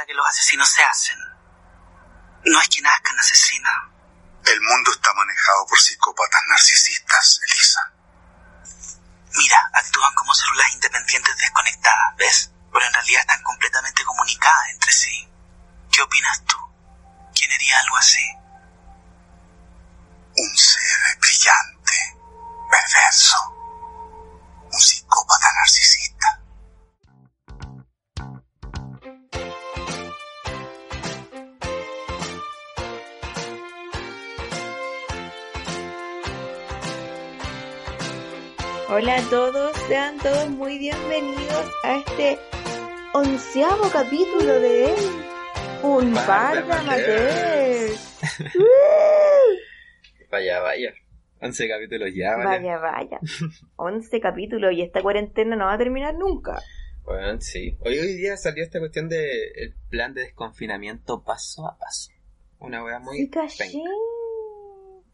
piensa que los asesinos se hacen. No es que nazcan asesinos. El mundo está manejado por psicópatas narcisistas, Elisa. Mira, actúan como células independientes desconectadas, ¿ves? Pero en realidad están completamente comunicadas entre sí. ¿Qué opinas tú? ¿Quién haría algo así? Un ser brillante, perverso, un psicópata narcisista. Hola a todos, sean todos muy bienvenidos a este onceavo capítulo de Un Par de de amateurs. Vaya, vaya. 11 capítulos ya, ¿vale? Vaya, vaya. Once capítulos y esta cuarentena no va a terminar nunca. Bueno, sí. Hoy, hoy día salió esta cuestión de el plan de desconfinamiento paso a paso. Una wea muy... Sí caché, penca.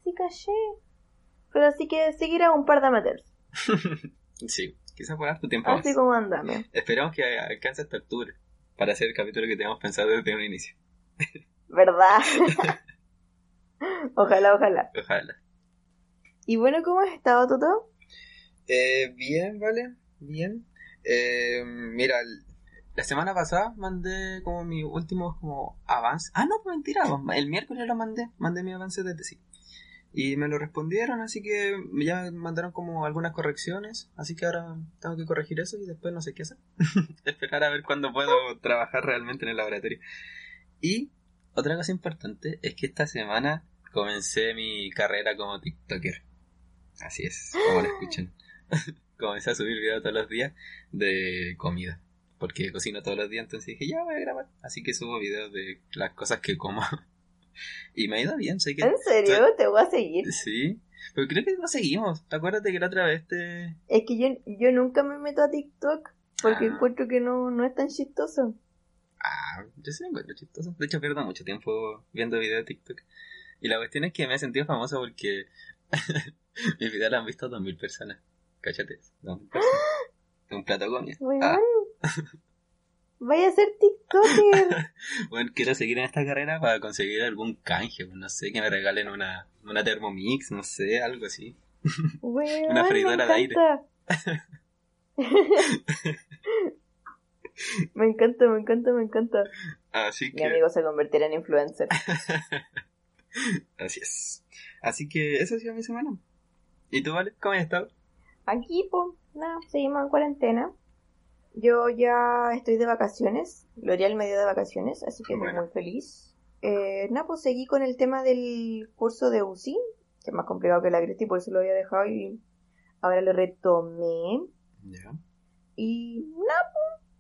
sí caché. Pero así que seguirá un par de amateurs. Sí, quizás por tu tiempo Así más. como andame. Esperamos que alcance hasta octubre para hacer el capítulo que teníamos pensado desde un inicio. ¿Verdad? ojalá, ojalá. Ojalá. Y bueno, ¿cómo has estado, Toto? Eh, bien, vale, bien. Eh, mira, la semana pasada mandé como mi último como avance. Ah, no, mentira, el miércoles lo mandé, mandé mi avance de tesis. Y me lo respondieron, así que ya me mandaron como algunas correcciones, así que ahora tengo que corregir eso y después no sé qué hacer. Esperar a ver cuándo puedo trabajar realmente en el laboratorio. Y otra cosa importante es que esta semana comencé mi carrera como TikToker. Así es, como lo escuchan. Comencé a subir videos todos los días de comida. Porque cocino todos los días, entonces dije, ya voy a grabar. Así que subo videos de las cosas que como. Y me ha ido bien, sé que... ¿En serio? Te voy a seguir. Sí, pero creo que no seguimos. Acuérdate que la otra vez te... Es que yo, yo nunca me meto a TikTok porque Ah. encuentro que no, no es tan chistoso. Ah, yo sí me encuentro chistoso. De hecho, pierdo mucho tiempo viendo videos de TikTok. Y la cuestión es que me he sentido famoso porque mis videos lo han visto 2.000 personas. Cáchate, 2.000 personas. Un plato comida. Ah, vaya a ser TikToker. bueno, quiero seguir en esta carrera para conseguir algún canje. pues, No sé, que me regalen una, una Thermomix, no sé, algo así. Una freidora de aire. me encanta, me encanta, me encanta. Así Mi que... amigo se convertirá en influencer. Así es. Así que esa ha sido mi semana. ¿Y tú, Vale? ¿Cómo has estado? Aquí, pues, nada, seguimos en cuarentena. Yo ya estoy de vacaciones. L'Oreal me dio de vacaciones, así que estoy Bueno. muy feliz. Eh, nada, pues seguí con el tema del curso de UCI, que es más complicado que la Cristi, por eso lo había dejado y ahora lo retomé. Ya. Y nada,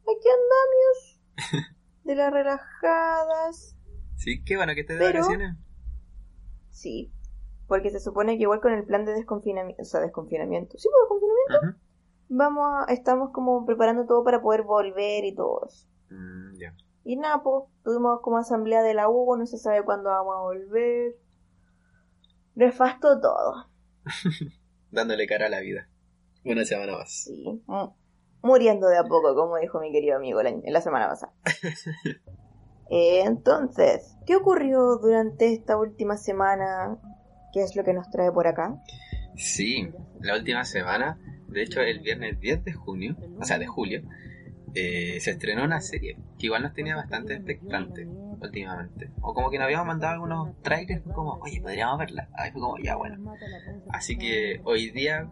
pues, aquí andamos. De las relajadas. Sí, qué bueno que estés de Pero- vacaciones. Sí, porque se supone que igual con el plan de desconfinamiento, o sea, desconfinamiento, sí, pues desconfinamiento. Vamos a, estamos como preparando todo para poder volver y todo eso. Mm, ya. Y nada, pues, tuvimos como asamblea de la U, no se sabe cuándo vamos a volver. Nefasto todo, Dándole cara a la vida. Una semana más. sí. mu- Muriendo de a poco, como dijo mi querido amigo año- la semana pasada. Eh, entonces, ¿qué ocurrió durante esta última semana? ¿Qué es lo que nos trae por acá? Sí, la última semana, de hecho el viernes 10 de junio, o sea, de julio, eh, se estrenó una serie que igual nos tenía bastante expectante últimamente. O como que nos habíamos mandado algunos trailers como, oye, podríamos verla. Ahí fue como, ya bueno. Así que hoy día,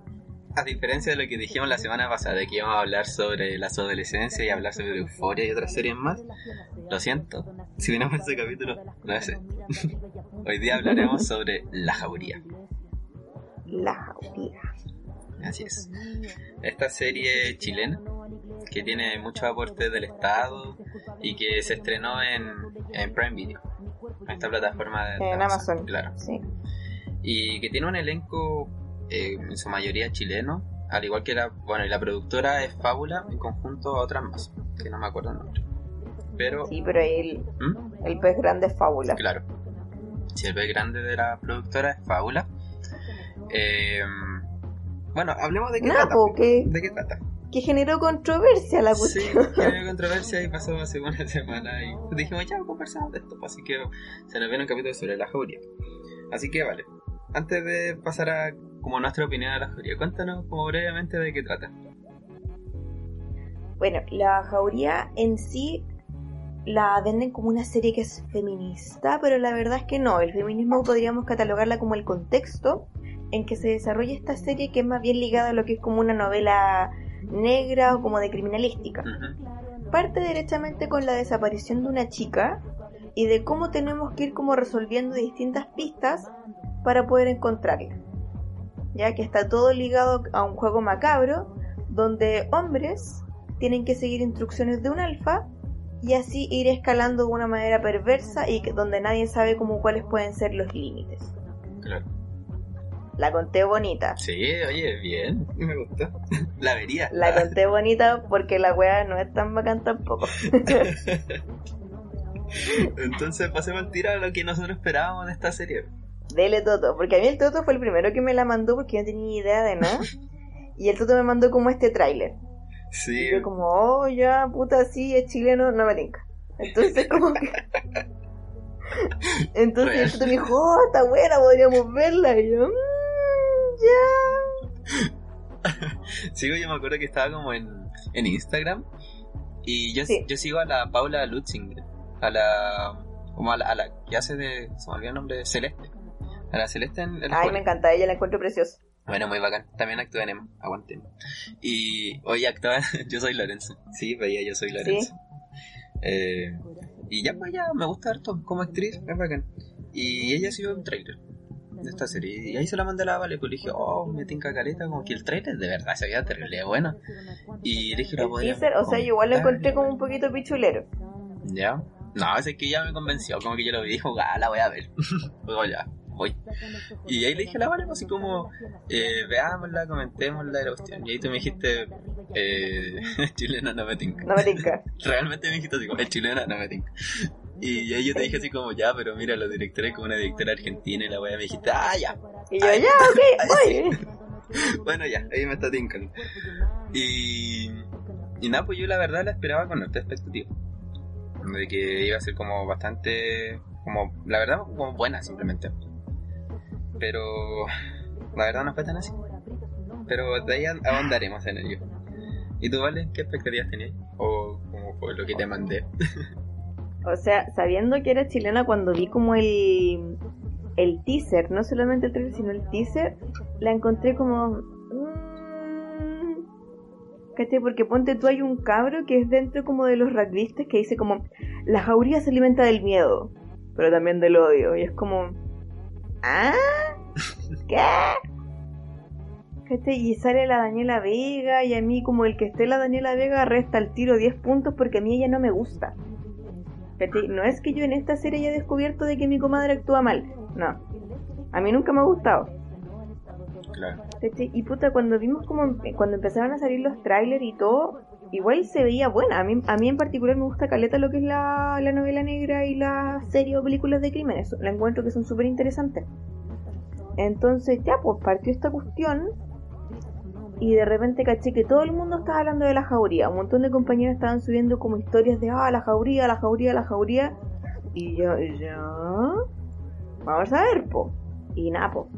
a diferencia de lo que dijimos la semana pasada, de que íbamos a hablar sobre la adolescencia y hablar sobre Euforia y otras series más, lo siento, si vinimos ese capítulo, no sé. hoy día hablaremos sobre La Jauría. La jauría. Así es. Esta serie chilena que tiene mucho aporte del Estado y que se estrenó en, en Prime Video, en esta plataforma de En Amazon. Claro. Sí. Y que tiene un elenco eh, en su mayoría chileno, al igual que la, bueno, y la productora es Fábula en conjunto a otras más, que no me acuerdo el nombre. Pero, Sí, pero ahí el, ¿Mm? el pez grande es fábula. claro, si el pez grande de la productora es Fábula. Eh, bueno, hablemos de qué trata. po, ¿qué, ¿De qué trata? que generó controversia la Sí, cuestión. que había controversia y pasó hace una semana y dijimos, ya, conversamos de esto, pues, así que se nos viene un capítulo sobre la jauría. Así que vale, antes de pasar a como nuestra opinión a la jauría, cuéntanos como brevemente de qué trata. Bueno, la jauría en sí la venden como una serie que es feminista, pero la verdad es que no. El feminismo podríamos catalogarla como el contexto en que se desarrolla esta serie que es más bien ligada a lo que es como una novela negra o como de criminalística. Parte derechamente con la desaparición de una chica y de cómo tenemos que ir como resolviendo distintas pistas para poder encontrarla. Ya que está todo ligado a un juego macabro donde hombres tienen que seguir instrucciones de un alfa y así ir escalando de una manera perversa y donde nadie sabe cómo cuáles pueden ser los límites. Claro. La conté bonita. Sí, oye, bien, me gustó. La vería. La conté bonita porque la wea no es tan bacán tampoco. Entonces pasemos al tiro a lo que nosotros esperábamos de esta serie. Dele Toto, porque a mí el Toto fue el primero que me la mandó porque yo no tenía idea de nada. Y el Toto me mandó como este tráiler. Sí, Y yo como, oh, ya, puta, sí, es chileno, no me tinca. Entonces como que... Entonces el Toto me dijo, oh, está buena, podríamos verla. Y yo, mmm, ya. sigo, yo me acuerdo que estaba como en, en Instagram y yo, Sí. yo sigo a la Paula Lutzinger, a la, como a la, a la que hace de, se me olvidó el nombre, Celeste. A la Celeste en el Ay, juego. me encanta, ella la encuentro preciosa. Bueno, muy bacán. También actúa en Emma. Aguanten. Y hoy actúa Yo Soy Lorenzo. Sí, veía Yo Soy Lorenzo. Eh, y ya, pues ya me gusta harto como actriz. Es bacán. Y ella subió un trailer de esta serie. Y ahí se la mandé a la Vale. Pues le dije, oh, me tinca caleta. Como que el trailer de verdad se veía terrible bueno. Y le dije, la El podría teaser, o sea, yo igual lo encontré como un poquito pichulero. Ya. No, es que ya me convenció. Como que yo lo vi y dijo, ah, la voy a ver. Luego ya, voy. Y ahí le dije a la Vale, pues, así como, eh, veámosla, comentémosla de la cuestión. Y ahí tú me dijiste, eh, chilena no me tinca. No me tinca. Realmente me dijiste así como, el chilena no me tinca. Y ahí yo te dije así como, ya, pero mira, los directores como una directora argentina y la wea me dijiste, ah, ya. Y yo, ya, ok, voy. Bueno, ya, ahí me está tincando. Y, y nada, pues yo la verdad la esperaba con alta expectativa. De que iba a ser como bastante, como, la verdad, como buena simplemente. Pero la verdad no fue tan así. Pero de ahí ahondaremos en ello. ¿Y tú, Vale, qué expectativas tenías? O como fue lo que te mandé. O sea, sabiendo que era chilena cuando vi como el, el teaser, no solamente el sino el teaser, la encontré como... mm, ¿Cachai? Porque ponte tú hay un cabro que es dentro como de los rugbyistas que dice como la jauría se alimenta del miedo, pero también del odio. Y es como... ¿Ah? ¿Qué? ¿Cachai? Y sale la Daniela Vega y a mí como el que esté la Daniela Vega resta el tiro 10 puntos porque a mí ella no me gusta. ¿Cachai? No es que yo en esta serie haya descubierto de que mi comadre actúa mal. No. A mí nunca me ha gustado. Claro. ¿cachai? Y puta, cuando vimos como cuando empezaron a salir los trailers y todo, igual se veía buena. A mí, a mí en particular me gusta caleta lo que es la, la novela negra y la serie o películas de crímenes. La encuentro que son súper interesantes. Entonces ya, pues partió esta cuestión y de repente caché que todo el mundo estaba hablando de la jauría. Un montón de compañeros estaban subiendo como historias de, ah, la jauría, la jauría, la jauría. Y yo, ya, vamos a ver, po. Y nada, po.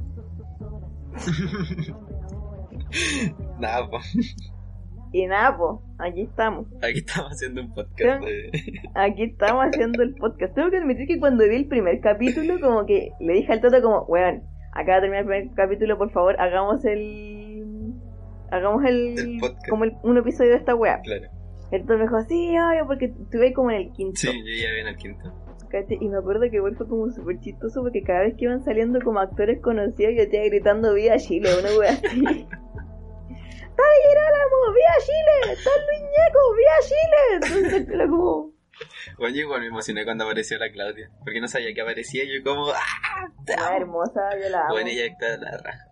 Nada, pues. Y nada, po. Aquí estamos. Aquí estamos haciendo un podcast de... Aquí estamos haciendo el podcast. Tengo que admitir que cuando vi el primer capítulo, como que le dije al Toto como, weón, acaba de terminar el primer capítulo, por favor, hagamos el... Hagamos el... Como el- un episodio de esta wea. Claro. Toto me dijo, sí, obvio, porque estuve como en el quinto. Sí, yo ya vi en el quinto. Y me acuerdo que igual fue como súper chistoso porque cada vez que iban saliendo como actores conocidos yo estaba gritando Viva Chile, una wea así. ¡Está Girolamo! ¡Viva Chile! ¡Está Luis Ñeco! ¡Viva Chile! Entonces como... Bueno, yo igual me emocioné cuando apareció la Claudia. Porque no sabía que aparecía. Yo como, ¡ah! Una hermosa, yo la amo. Bueno, ella está la raja.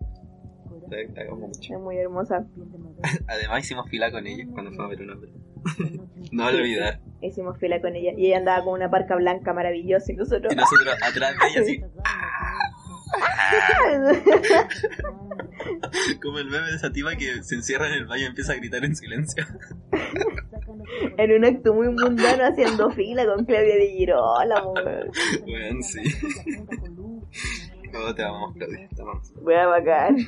La, la amo mucho. Es muy hermosa. Además hicimos fila con ella cuando fuimos a ver una película. no olvidar. Hicimos fila con ella y ella andaba con una parca blanca maravillosa y nosotros... Y nosotros atrás de ella así. Como el meme de esa tipa que se encierra en el baño y empieza a gritar en silencio. En un acto muy mundano haciendo fila con Claudia de Girola, weón. Bueno, sí. ¿Cómo te amamos, Claudia? Te amamos. Voy a bacán.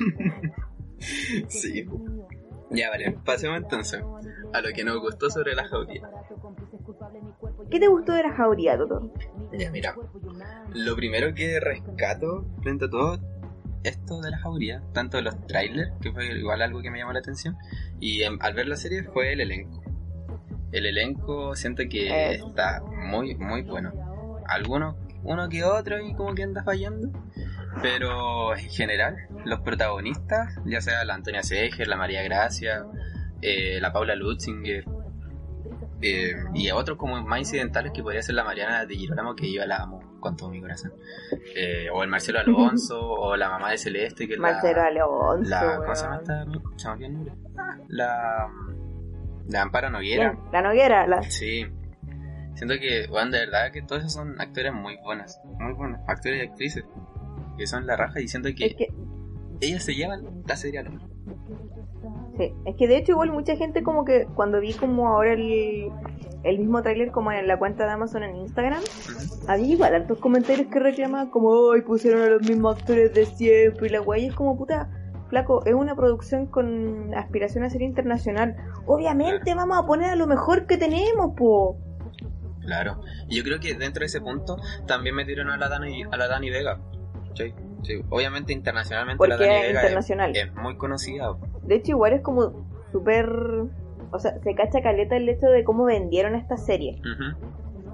Sí. Ya, vale. Pasemos entonces a lo que nos gustó sobre la jauría. ¿Qué te gustó de la jauría, Toto? Ya, mira. Lo primero que rescato frente a todo esto de la jauría, tanto los trailers, que fue igual algo que me llamó la atención, y em, al ver la serie fue el elenco. El elenco siento que Eh. está muy, muy bueno. Algunos, uno que otro y como que anda fallando, pero en general, los protagonistas, ya sea la Antonia Seger, la María Gracia, eh, la Paula Lutzinger, eh, y otros como más incidentales que podría ser la Mariana de Girolamo, que yo la amo con todo mi corazón. Eh, o el Marcelo Alonso, o la mamá de Celeste, que es la- Marcelo Alonso, la. ¿Cómo se llama esta? La, la Amparo Noguera. La Noguera, la... Sí. Siento que, bueno, de verdad que todos esos son actores muy buenas. Muy buenas. Actores y actrices. Que son la raja y siento que, Es que, ellas se llevan la serie a lo mejor. sí, es que de hecho igual mucha gente como que cuando vi como ahora el, el mismo tráiler como en la cuenta de Amazon en Instagram, había igual hartos comentarios que reclamaban como, ay, pusieron a los mismos actores de siempre y la guay es como puta, flaco, es una producción con aspiración a ser internacional. Obviamente vamos a poner a lo mejor que tenemos, po. Claro. Y yo creo que dentro de ese punto también metieron a la Dani, a la Dani Vega. Sí, sí. Obviamente internacionalmente Porque la Dani es Vega internacional. Es, es muy conocida. De hecho igual es como súper... O sea, se cacha caleta el hecho de cómo vendieron esta serie.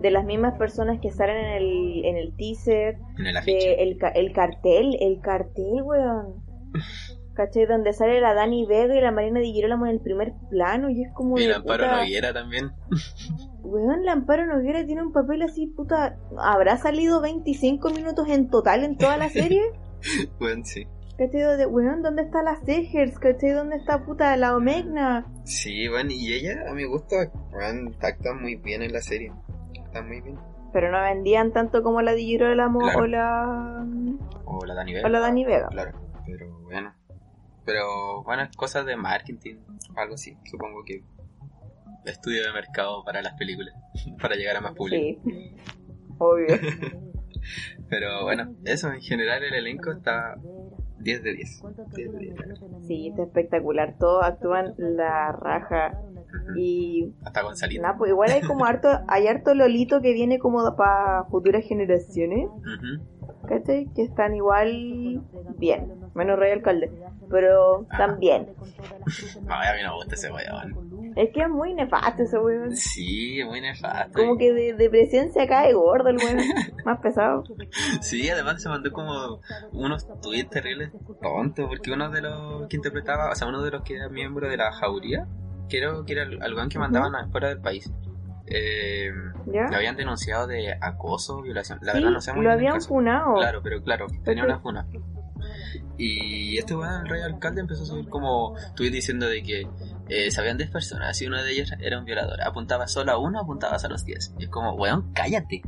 De las mismas personas que salen en el, en el teaser, En el de el, el cartel, el cartel, weón. ¿Cachai? Donde sale la Dani Vega y la Marina Di Girolamo en el primer plano y es como Y de la Amparo puta, Noguera también. Weón, la Amparo Noguera tiene un papel así, puta. ¿Habrá salido 25 minutos en total en toda la serie? Bueno, sí. ¿Cachai? De, weón, ¿dónde está la Segers? ¿Cachai? ¿Dónde está puta la Omegna? Sí, bueno, y ella, a mi gusto, bueno, actúa muy bien en la serie. Está muy bien. Pero no vendían tanto como la Di Girolamo Claro. o la. O la Dani Vega. o la Dani Vega. Claro, pero bueno. Pero bueno, es cosas de marketing, algo así. Supongo que estudio de mercado para las películas, para llegar a más público. Sí. Obvio. Pero bueno, eso en general el elenco está 10 de 10. 10 de 10. Sí, está espectacular. Todos actúan la raja. Y Hasta Gonzalito. nada, pues igual hay como harto, hay harto lolito que viene como para futuras generaciones. ¿cachai? Que están igual bien, menos Rey Alcalde, pero también. Ay, a mí no me gusta ese weón. Es que es muy nefasto ese weón. Sí, muy nefasto. Como que de, de presencia cae gordo el weón, más pesado. Sí, además se mandó como unos tweets terribles tontos, porque uno de los que interpretaba, o sea, uno de los que era miembro de la jauría, creo que era el, weón que mandaban afuera del país. Eh, ¿Ya? lo habían denunciado de acoso, violación. La Sí, verdad no sé muy lo bien habían funado. Claro, pero claro, tenía una funa. Y este weón, el rey alcalde, empezó a subir como tweet diciendo de que eh, sabían 10 personas y uno de ellos era un violador. Apuntaba solo a uno, apuntabas a los 10. Y es como, weón, cállate.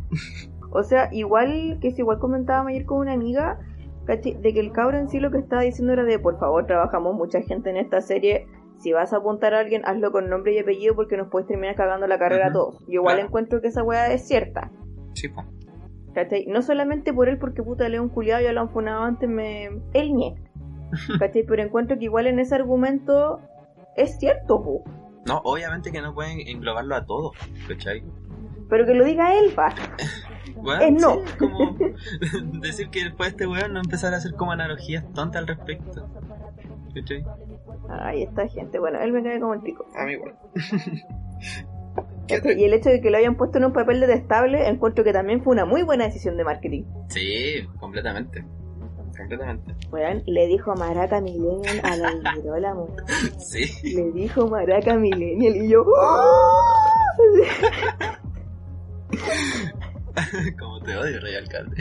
O sea, igual que si igual comentábamos ayer con una amiga, de que el cabro en sí lo que estaba diciendo era de, por favor, trabajamos mucha gente en esta serie, si vas a apuntar a alguien, hazlo con nombre y apellido porque nos puedes terminar cagando la carrera a todos. Yo igual claro. encuentro que esa weá es cierta, Sí, po. ¿Cachai? No solamente por él, porque puta León culiado ya lo han funado antes, me... él nie. ¿cachai? Pero encuentro que igual en ese argumento es cierto, po. No, obviamente que no pueden englobarlo a todo, ¿cachai? Pero que lo diga él, pa. Es no. sí, como decir que después este weón no empezar a hacer como analogías tontas al respecto. ¿Cachai? Ay, esta gente, bueno, él me cae como el pico. A mí igual. Y el hecho de que lo hayan puesto en un papel detestable, encuentro que también fue una muy buena decisión de marketing. Sí, completamente. Completamente. Le dijo Maraca Millennial a la Girolamo. Sí. Le dijo Maraca Millennial y yo. ¡oh! como te odio, rey alcalde.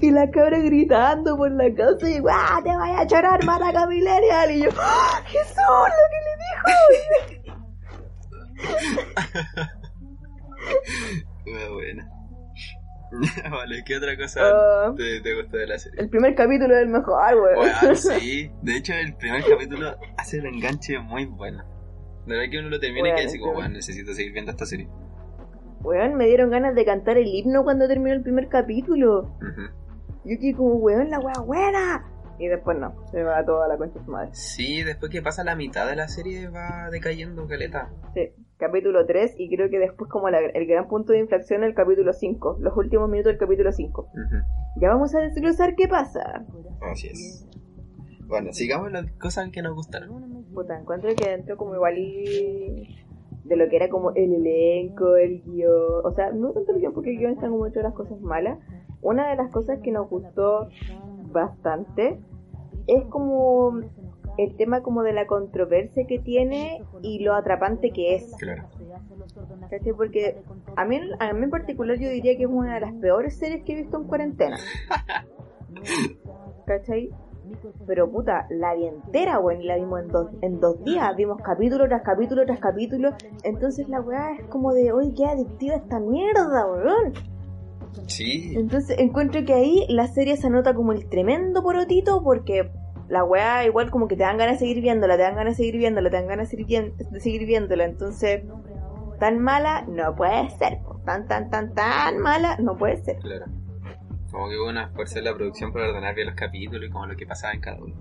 Y la cabra gritando por la casa y ¡guau! ¡Te vaya a llorar, Maraca Millennial! Y yo, ¡oh, ¡Jesús! ¡Lo que le dijo! Muy buena. vale, ¿qué otra cosa Ah. te, te gustó de la serie? El primer capítulo es el mejor, weón. Bueno, sí, de hecho el primer capítulo hace el enganche muy bueno. De verdad que uno lo termina y queda así como, bueno, necesito seguir viendo esta serie. Weón, me dieron ganas de cantar el himno cuando terminó el primer capítulo. Ujú. Yo quedé como, weón, la weá buena. Y después no, se va toda la concha de su madre. Sí, después que pasa la mitad de la serie va decayendo caleta. Sí, capítulo 3 y creo que después como la- el gran punto de inflexión el capítulo 5, los últimos minutos del capítulo 5. Ujú. Ya vamos a desglosar qué pasa. Así es. Bueno, sigamos las cosas que nos gustaron. Puta, encuentro que entró como igual de lo que era como el elenco, el guion, o sea, no tanto el guion porque el guion está como hecho las cosas malas. Una de las cosas que nos gustó bastante es como el tema como de la controversia que tiene y lo atrapante que es. Claro. ¿Cachai? Porque a mí, a mí en particular yo diría que es una de las peores series que he visto en cuarentena. ¿Cachai? Pero puta, la vi entera, weón, y la vimos en dos, en dos días. Vimos capítulo tras capítulo tras capítulo. Entonces la weá es como de, oye, qué adictiva esta mierda, weón. Sí, Entonces encuentro que ahí la serie se anota como el tremendo porotito porque la weá igual como que te dan ganas de seguir viéndola, te dan ganas de seguir viéndola, te dan ganas de seguir, viéndola. Entonces, tan mala no puede ser. Tan, tan, tan, tan mala no puede ser. claro. Como que hubo una fuerza en la producción para ordenar bien los capítulos y como lo que pasaba en cada uno.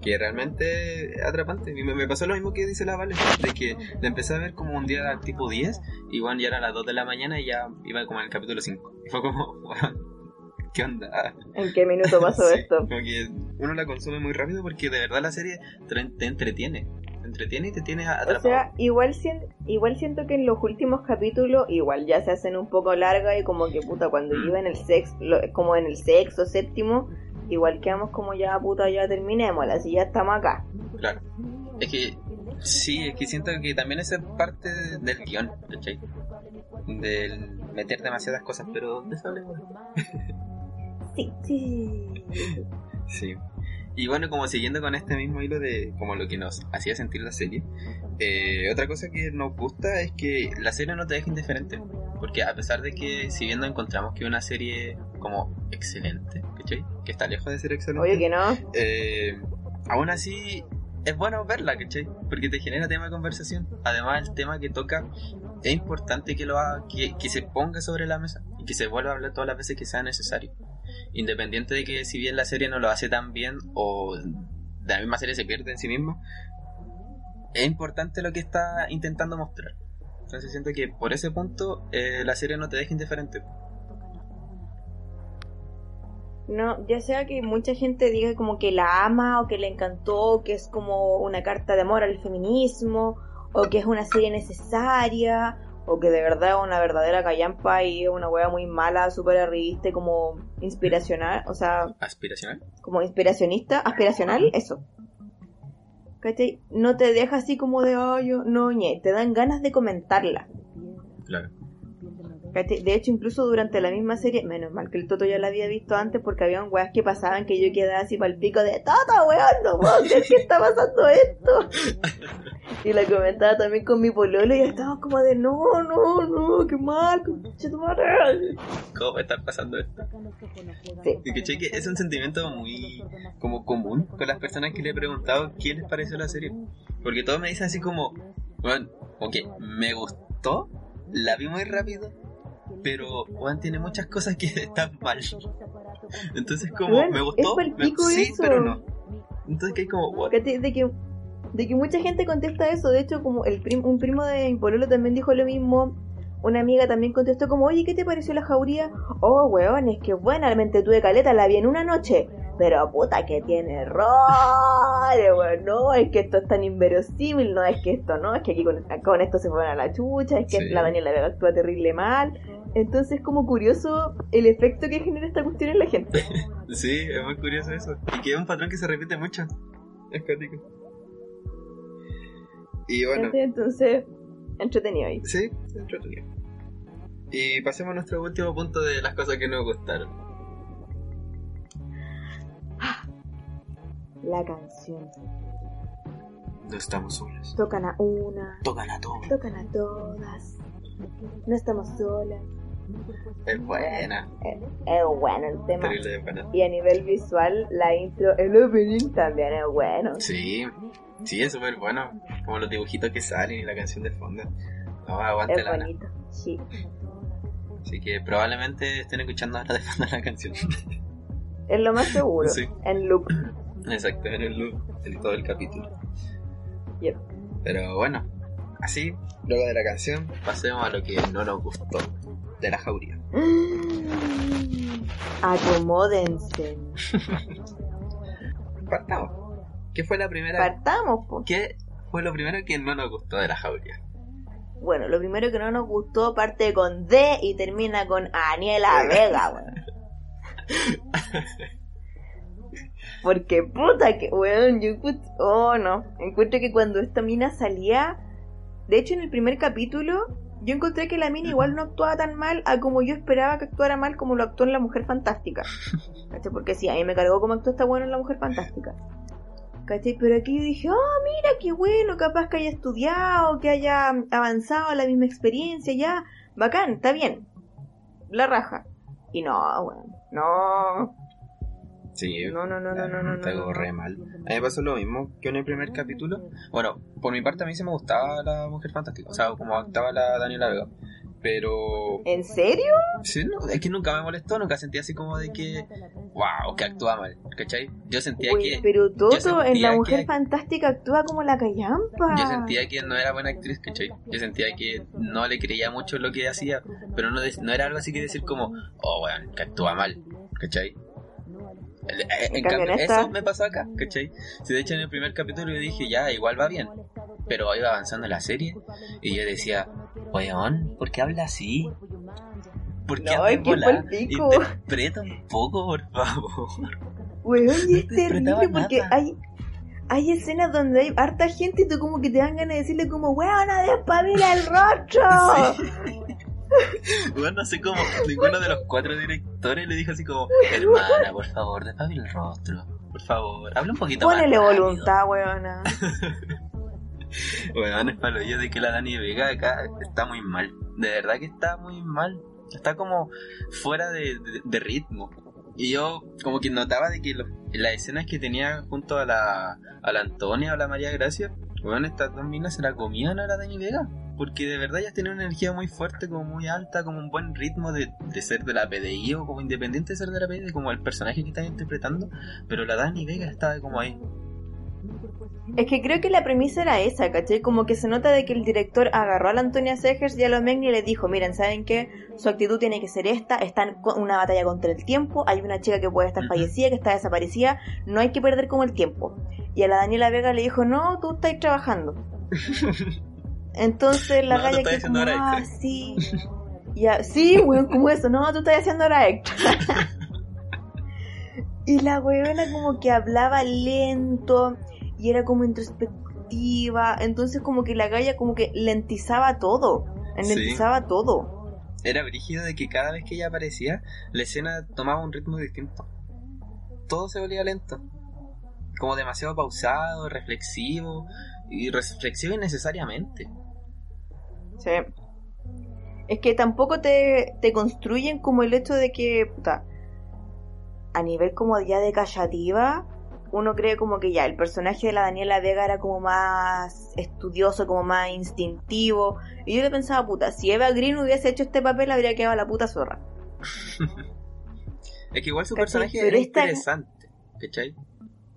Que realmente atrapante. Me, me pasó lo mismo que dice la Vale, de que la empecé a ver como un día tipo 10 y bueno, ya era las 2 de la mañana y ya iba como en el capítulo 5. Y fue como, "Weón, ¿qué onda? ¿En qué minuto pasó Sí, esto? Como que uno la consume muy rápido porque de verdad la serie te, entretiene. Te entretiene y te tiene O atrapado. sea, igual, igual siento que en los últimos capítulos igual ya se hacen un poco largas y como que puta cuando Mm. lleva en el sexto, como en el sexto, séptimo, igual quedamos como ya puta ya terminemos, así ya estamos acá. Claro. Es que sí, es que siento que también esa es parte de- del guion, ¿cachai? Del meter demasiadas cosas, pero de eso. Sí, sí. Sí. Y bueno, como siguiendo con este mismo hilo de como lo que nos hacía sentir la serie, eh, otra cosa que nos gusta es que la serie no te deja indiferente. Porque a pesar de que si bien no encontramos que una serie como excelente, ¿cachai? Que está lejos de ser excelente. Oye que no. eh, aún así es bueno verla, ¿cachai? Porque te genera tema de conversación. Además, el tema que toca es importante que lo haga, que, que se ponga sobre la mesa y que se vuelva a hablar todas las veces que sea necesario. Independiente de que si bien la serie no lo hace tan bien o la misma serie se pierde en sí misma, es importante lo que está intentando mostrar. Entonces siento que por ese punto eh, la serie no te deja indiferente. No, ya sea que mucha gente diga como que la ama o que le encantó, que es como una carta de amor al feminismo, o que es una serie necesaria, o que de verdad es una verdadera callampa y es una wea muy mala, súper arribista y como inspiracional, o sea, Aspiracional. como inspiracionista, aspiracional, eso. ¿Cachai? No te deja así como de, oh, yo, no, ñe, te dan ganas de comentarla. Claro. De hecho, incluso durante la misma serie, menos mal que el Toto ya la había visto antes porque había weas que pasaban que yo quedaba así para el pico de Toto, weón, no puedo creer que está pasando esto. Y la comentaba también con mi pololo y estábamos como de no, no, no, qué mal, tu madre". ¿Cómo va a estar pasando esto? Sí. Y que que es un sentimiento muy como común con las personas que le he preguntado qué les pareció la serie. Porque todos me dicen así como, bueno, ok, me gustó, la vi muy rápido, pero Juan tiene muchas cosas que están mal. Entonces como, Bueno, me gustó, me- sí, eso. pero no. Entonces que hay como, what? De que, de que mucha gente contesta eso. De hecho, como el prim- un primo de mi pololo también dijo lo mismo. Una amiga también contestó como, oye, ¿qué te pareció la jauría? Oh, weón, es que buenamente tuve caleta, la vi en una noche. Pero puta que tiene errores, weón. No, es que esto es tan inverosímil, no, es que esto no, es que aquí con, con esto se fueron a la chucha, es que Sí. la Daniela Vega actúa terrible mal. Entonces, como curioso el efecto que genera esta cuestión en la gente. Sí, es muy curioso eso. Y que es un patrón que se repite mucho. Es cuático. Y bueno. Entonces, entretenido ahí. sí, entretenido. Y pasemos a nuestro último punto de las cosas que nos gustaron. La canción. No estamos solas. Tocan a una, Tocan a todos. tocan a todas. No estamos solas. Es buena. Es, es bueno el tema. Y a nivel visual, la intro, el opening también es bueno. Sí, sí, es súper bueno. Como los dibujitos que salen y la canción de fondo. No, aguante Es la bonito. Sí. Así que probablemente estén escuchando ahora de fondo la canción. Es lo más seguro. Sí. En loop. Exacto, en el loop, en todo el capítulo. Yep. Pero bueno, así, luego de la canción, pasemos a lo que no nos gustó de la jauría. Acomódense. Partamos. ¿Qué fue la primera? Partamos, po. ¿Qué fue lo primero que no nos gustó de la jauría? Bueno, lo primero que no nos gustó parte con D y termina con Aniela Vega, weón. Porque puta que, weón, yo oh no, encuentro que cuando esta mina salía, de hecho en el primer capítulo, yo encontré que la mina igual no actuaba tan mal a como yo esperaba que actuara mal como lo actuó en La Mujer Fantástica. ¿Cachai? Porque sí, a mí me cargó como actuó esta buena en La Mujer Fantástica. ¿Cachai? Pero aquí yo dije, oh, mira, qué bueno, capaz que haya estudiado, que haya avanzado la misma experiencia, ya, bacán, está bien. La raja. Y no, weón, no, Sí, no, no, no, no, no, no, Te no, hago no. re mal. A mí me pasó lo mismo que en el primer capítulo. Bueno, por mi parte a mí sí me gustaba la Mujer Fantástica. O sea, como actuaba la Daniela Vega. Pero... ¿En serio? Sí, no, es que nunca me molestó, nunca sentí así como de que... ¡Wow! Que actúa mal, ¿cachai? Yo sentía Güey, que... pero Toto sentía en La Mujer que- Fantástica actúa como la callampa. Yo sentía que no era buena actriz, ¿cachai? Yo sentía que no le creía mucho lo que hacía, pero no, no era algo así que decir como, oh, bueno, que actúa mal, ¿cachai? En, en En cambio, esta- eso me pasó acá, ¿cachai? Si de hecho en el primer capítulo yo dije, ya, igual va bien, pero iba avanzando la serie y yo decía, weón, ¿por qué habla así? ¿Por qué No, habla es palpico. Interpreta un poco, por favor. Weón, y es No interpretaba terrible porque nada. hay, hay escenas donde hay harta gente y tú como que te dan ganas de decirle como, weona, despabila el rostro. Bueno, no sé cómo ninguno de los cuatro directores le dijo así como, hermana, por favor, despabila el rostro. Por favor, habla un poquito Ponele más. rápido". voluntad, weona. Weón, es para yo de que la Dani Vega acá está muy mal. De verdad que está muy mal. Está como fuera de, de- de ritmo. Y yo como que notaba de que las escenas que tenía junto a la, a la Antonia o a la María Gracia, weón, estas dos minas se la comían a la Dani Vega. Porque de verdad ellas tienen una energía muy fuerte, como muy alta, como un buen ritmo de, de ser de la PDI o como independiente de ser de la PDI, como el personaje que están interpretando. Pero la Dani Vega estaba como ahí. Es que creo que la premisa era esa, ¿cachai? Como que se nota de que el director agarró a la Antonia Segers y a los Megni y les dijo, miren, ¿saben qué? Su actitud tiene que ser esta, está en co- una batalla contra el tiempo, hay una chica que puede estar fallecida, que está desaparecida, no hay que perder como el tiempo. Y a la Daniela Vega le dijo, no, tú estás trabajando. Entonces la No, galla que como, ah, extra". sí. Ya, sí, weón, como eso, no, tú estás haciendo hora extra. y la weona como que hablaba lento y era como introspectiva, entonces como que la galla como que lentizaba todo, Sí. lentizaba todo. Era brígido de que cada vez que ella aparecía, la escena tomaba un ritmo distinto. Todo se volvía lento. Como demasiado pausado, reflexivo. Y reflexivo innecesariamente. Sí. Es que tampoco te, te construyen como el hecho de que, puta, a nivel como ya de callativa, uno cree como que ya el personaje de la Daniela Vega era como más estudioso, como más instintivo. Y yo le pensaba, puta, si Eva Green hubiese hecho este papel, habría quedado la puta zorra. Es que igual su personaje era esta- interesante. ¿Cachai?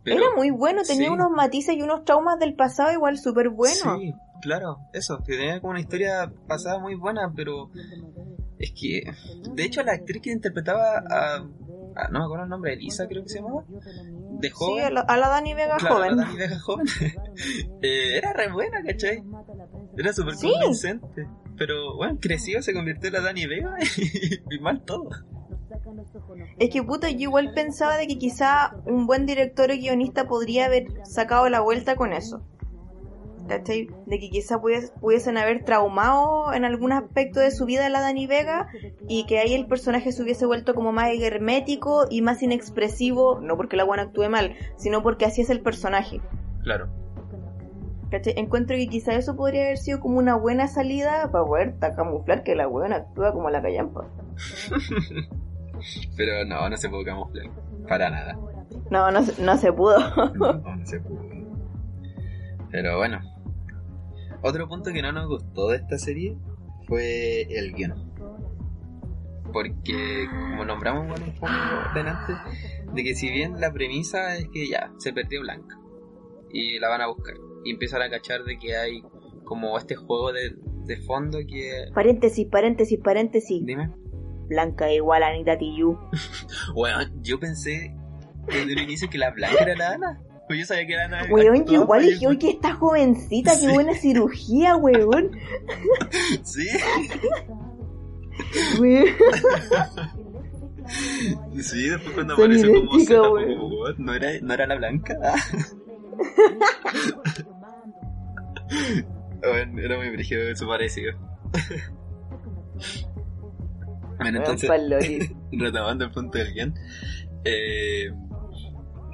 Pero- era muy bueno, tenía sí. unos matices y unos traumas del pasado igual súper buenos. Sí, claro, eso. Que tenía como una historia pasada muy buena, pero. Es que. De hecho, la actriz que interpretaba a. a- no me acuerdo el nombre, Elisa creo que se llamaba. De Sí, a la, a la Dani Vega Claro, joven. la Dani Vega joven. Eh, era re buena, ¿cachai? Era súper Sí. convincente. Pero bueno, creció, se convirtió en la Dani Vega y, mal todo. Es que puta, yo igual pensaba de que quizá un buen director o guionista podría haber sacado la vuelta con eso. ¿Cachai? De que quizá pudies- pudiesen haber traumado en algún aspecto de su vida a la Dani Vega y que ahí el personaje se hubiese vuelto como más hermético y más inexpresivo, no porque la buena actúe mal, sino porque así es el personaje. Claro. ¿Cachai? Encuentro que quizá eso podría haber sido como una buena salida para poder camuflar que la weona actúa como la callampa. Pero no, no se puede camuflar. Para nada. No, no, no se pudo. No, no se pudo. Pero bueno. Otro punto que no nos gustó de esta serie fue el guion. Porque, como nombramos bueno, un poco delante, de que si bien la premisa es que ya, se perdió Blanca. Y la van a buscar. Y empiezan a cachar de que hay como este juego de, de fondo que... paréntesis, paréntesis, paréntesis. Dime. Blanca igual a Anita Tijoux. Bueno, yo pensé desde el inicio que la Blanca era la Ana. Pues yo sabía que era Ana. Weón, yo actuaba, igual y dije, oye, esta jovencita, qué Sí. buena cirugía, weón. Sí. Weón. Sí, después cuando Son apareció como idénticas, Zeta, güey. como, "What? ¿No era, ¿No era la blanca? Bueno, era muy brígido su parecido. bueno, entonces, retomando el punto del guion. Eh,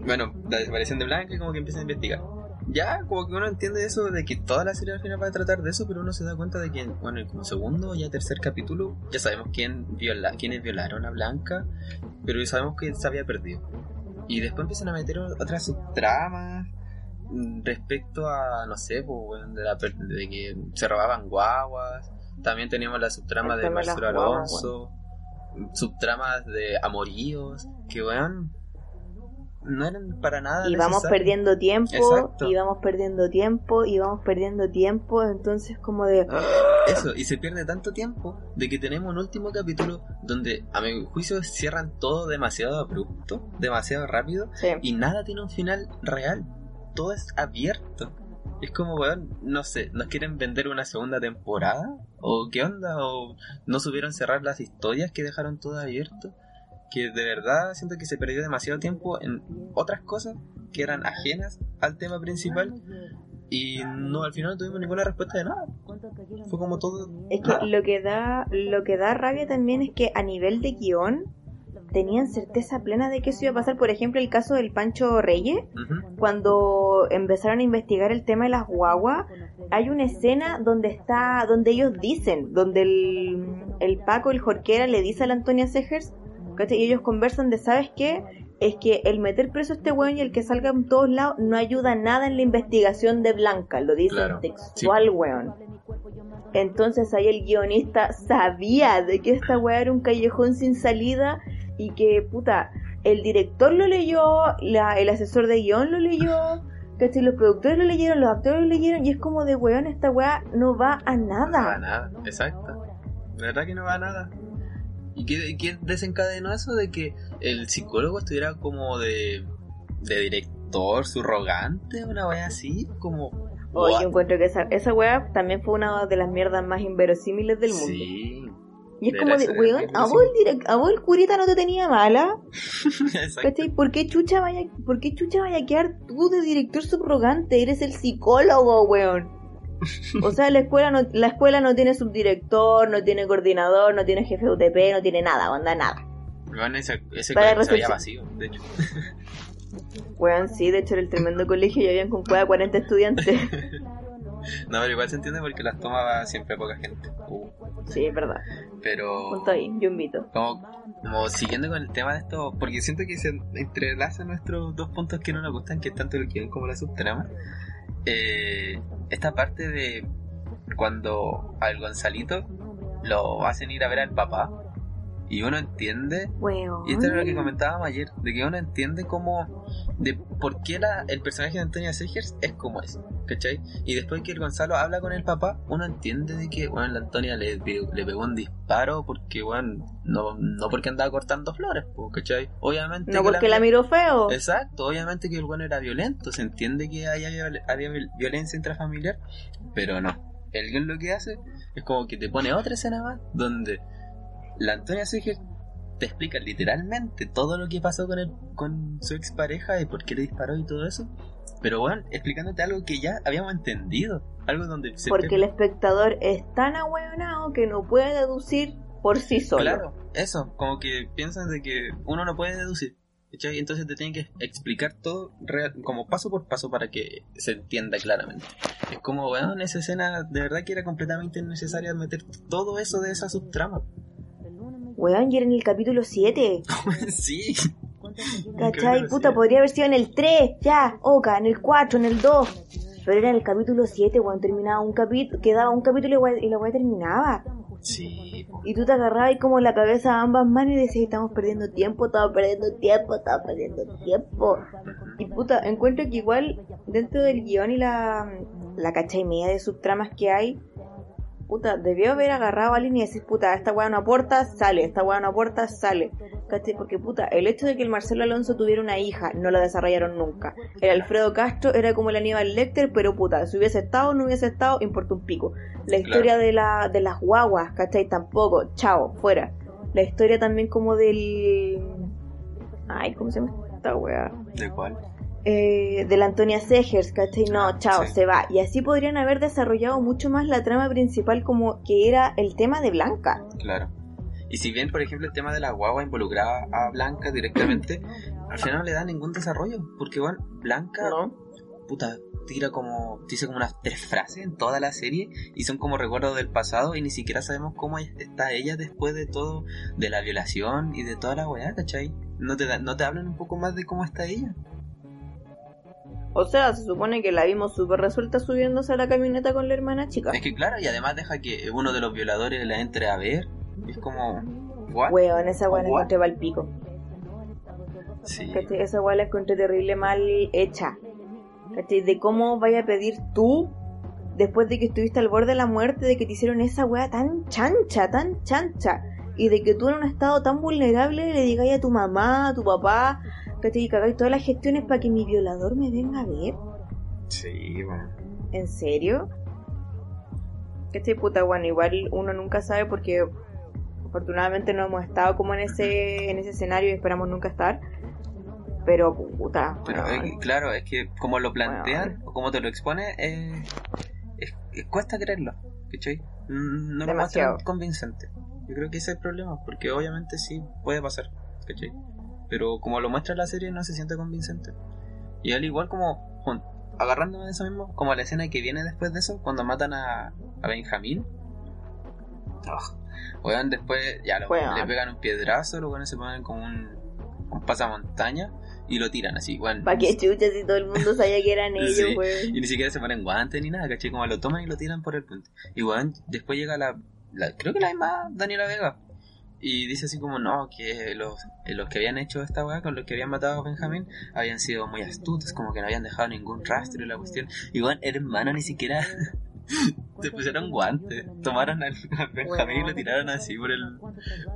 bueno, la desaparición de Blanca y como que empieza a investigar. Ya, como que uno entiende eso de que toda la serie al final va a tratar de eso, pero uno se da cuenta de que, bueno, en como segundo o ya tercer capítulo, ya sabemos quién viola, quiénes violaron a Blanca, pero ya sabemos que se había perdido. Y después empiezan a meter otras subtramas respecto a, no sé, pues, bueno, de, la de que se robaban guaguas. También teníamos la subtrama El de Marcelo guaguas, Alonso, subtramas de amoríos, que weón, no eran para nada. Y vamos necesarios. perdiendo tiempo, Exacto. y vamos perdiendo tiempo, y vamos perdiendo tiempo, entonces como de... Eso, y se pierde tanto tiempo de que tenemos un último capítulo donde, a mi juicio, cierran todo demasiado abrupto, demasiado rápido, Sí. y nada tiene un final real. Todo es abierto. Es como, weón, no sé, ¿nos quieren vender una segunda temporada? ¿O qué onda? ¿O no supieron cerrar las historias que dejaron todo abierto? Que de verdad siento que se perdió demasiado tiempo en otras cosas que eran ajenas al tema principal y no al final no tuvimos ninguna respuesta de nada. Fue como todo... Es que lo que da, lo que da rabia también es que a nivel de guion tenían certeza plena de que eso iba a pasar. Por ejemplo, el caso del Pancho Reyes, cuando empezaron a investigar el tema de las guaguas, hay una escena donde está, donde ellos dicen, donde el, el Paco, el Jorquera, le dice a la Antonia Segers, ¿cachai? y ellos conversan de, ¿sabes qué? Es que el meter preso a este weón y el que salga en todos lados no ayuda nada en la investigación de Blanca, lo dicen Claro, textual, weón. Entonces ahí el guionista sabía de que esta weá era un callejón sin salida y que, puta, el director lo leyó, la, el asesor de guion lo leyó, ¿cachai? Los productores lo leyeron, los actores lo leyeron y es como de weón, esta weá no va a No va a nada. nada, exacto. De verdad que no va a nada. ¿Y qué, qué desencadenó eso de que el psicólogo estuviera como de, de director, subrogante, una wea así? Como. What? yo encuentro que esa, esa weá también fue una de las mierdas más inverosímiles del mundo. Sí. y es de como de, weón, a vos, el a vos el curita no te tenía mala. exacto. ¿Cachai? ¿Por qué chucha vaya, por qué chucha vaya a quedar tú de director subrogante? Eres el psicólogo, weón. O sea, la escuela no, la escuela no tiene subdirector, no tiene coordinador, no tiene jefe de UTP, no tiene nada, onda nada. Bueno, ese, ese colegio se vacío, de hecho. Weón, sí, de hecho era el tremendo colegio y habían con cueva 40 estudiantes. No, pero igual se entiende porque las tomaba siempre poca gente. Uh, Sí, es verdad. pero. Punto ahí, yo invito. como, como siguiendo con el tema de esto, porque siento que se entrelazan nuestros dos puntos que no nos gustan, que es tanto el guion como la subtrama. Eh, esta parte de cuando al Gonzalito lo hacen ir a ver al papá y uno entiende, y esto era lo que comentábamos ayer, de que uno entiende cómo, de por qué la, el personaje de Antonia Segers es como es, ¿cachai? Y después que el Gonzalo habla con el papá, uno entiende de que, bueno, la Antonia le, pe- le pegó un disparo porque, bueno, no, no porque andaba cortando flores, ¿cachai? Obviamente. No que porque la miró feo. Exacto, obviamente que el bueno era violento, se entiende que había viol- violencia intrafamiliar, pero no. El guion lo que hace es como que te pone otra escena más donde la Antonia Seger te explica literalmente todo lo que pasó con, el, con su expareja y por qué le disparó y todo eso, pero bueno, explicándote algo que ya habíamos entendido, algo donde se Porque el espectador es tan ahueonado que no puede deducir por sí solo. Claro, eso, como que piensan de que uno no puede deducir. ¿cachai? Entonces te tienen que explicar todo real- como paso por paso para que se entienda claramente. Es como, bueno, en esa escena de verdad que era completamente innecesaria meter todo eso de esa subtrama. Weón, y era en el capítulo 7. sí. ¿Cachai? Puta, podría haber sido en el 3, ya, oca, en el 4, en el 2. Pero era en el capítulo 7, weón, terminaba un capítulo, quedaba un capítulo y, y la weá terminaba. Sí. Y tú te agarrabas ahí como la cabeza a ambas manos y decías, estamos perdiendo tiempo, estamos perdiendo tiempo, estamos perdiendo tiempo. Y puta, encuentro que igual dentro del guion y la, la cacha y media de subtramas que hay, puta, debió haber agarrado a alguien y decir, puta, esta weá no aporta, sale, esta weá no aporta, sale. ¿Cachai? Porque puta, el hecho de que el Marcelo Alonso tuviera una hija, no la desarrollaron nunca. El Alfredo Castro era como el Aníbal Lecter, pero puta, si hubiese estado o no hubiese estado, importa un pico. La historia de, la, de las guaguas, ¿cachai? Tampoco, chao, fuera. La historia también como del... Ay, ¿cómo se llama esta weá? ¿De cuál? Eh, de la Antonia Segers, ¿cachai? No, chao, Sí. se va. Y así podrían haber desarrollado mucho más la trama principal como que era el tema de Blanca. Claro. Y si bien, por ejemplo, el tema de la guagua involucraba a Blanca directamente, al final no le da ningún desarrollo. Porque, bueno, Blanca, ¿No? puta, tira como, dice como unas tres frases en toda la serie y son como recuerdos del pasado y ni siquiera sabemos cómo está ella después de todo, de la violación y de toda la weá, ¿cachai? No te, da- no te hablan un poco más de cómo está ella. O sea, se supone que la vimos súper resuelta subiéndose a la camioneta con la hermana chica. Es que claro, y además deja que uno de los violadores la entre a ver. Es como, ¿what? Weón, esa weá la encontré pa'l pico. Sí. Esa weá la encontré terrible mal hecha. De cómo vaya a pedir tú, después de que estuviste al borde de la muerte, de que te hicieron esa weá tan chancha, tan chancha. Y de que tú en un estado tan vulnerable le digáis a tu mamá, a tu papá, ¿cachai? Y que hagáis todas las gestiones para que mi violador me venga a ver. Sí, bueno. ¿En serio? ¿Cachai? Puta, bueno, igual uno nunca sabe porque afortunadamente no hemos estado como en ese, en ese escenario y esperamos nunca estar. Pero, puta, Pero eh, claro, es que como lo plantean o como te lo expone, eh, es- es- cuesta creerlo, ¿cachai? No lo Demasiado. muestran convincente. Yo creo que ese es el problema, porque obviamente sí puede pasar, ¿cachai? Pero como lo muestra la serie no se siente convincente. Y al igual como, agarrándome de eso mismo, como la escena que viene después de eso, cuando matan a, a Benjamín. Oh, weón, después ya lo- le pegan un piedrazo, weones se ponen como un, un pasamontaña y lo tiran así, weón. ¿Para qué chucha si todo el mundo sabía que eran ellos, Sí, weón? Y ni siquiera se ponen guantes ni nada, ¿cachai? Como lo toman y lo tiran por el puente. Y weón, después llega la, la- creo que la misma Daniela Vega. Y dice así como, no, que los, eh, los que habían hecho esta weá, con los que habían matado a Benjamín, habían sido muy astutos, como que no habían dejado ningún rastro y la cuestión. Y weón, hermano, ni siquiera se pusieron guantes. Tomaron al, al Benjamín y lo tiraron así por el,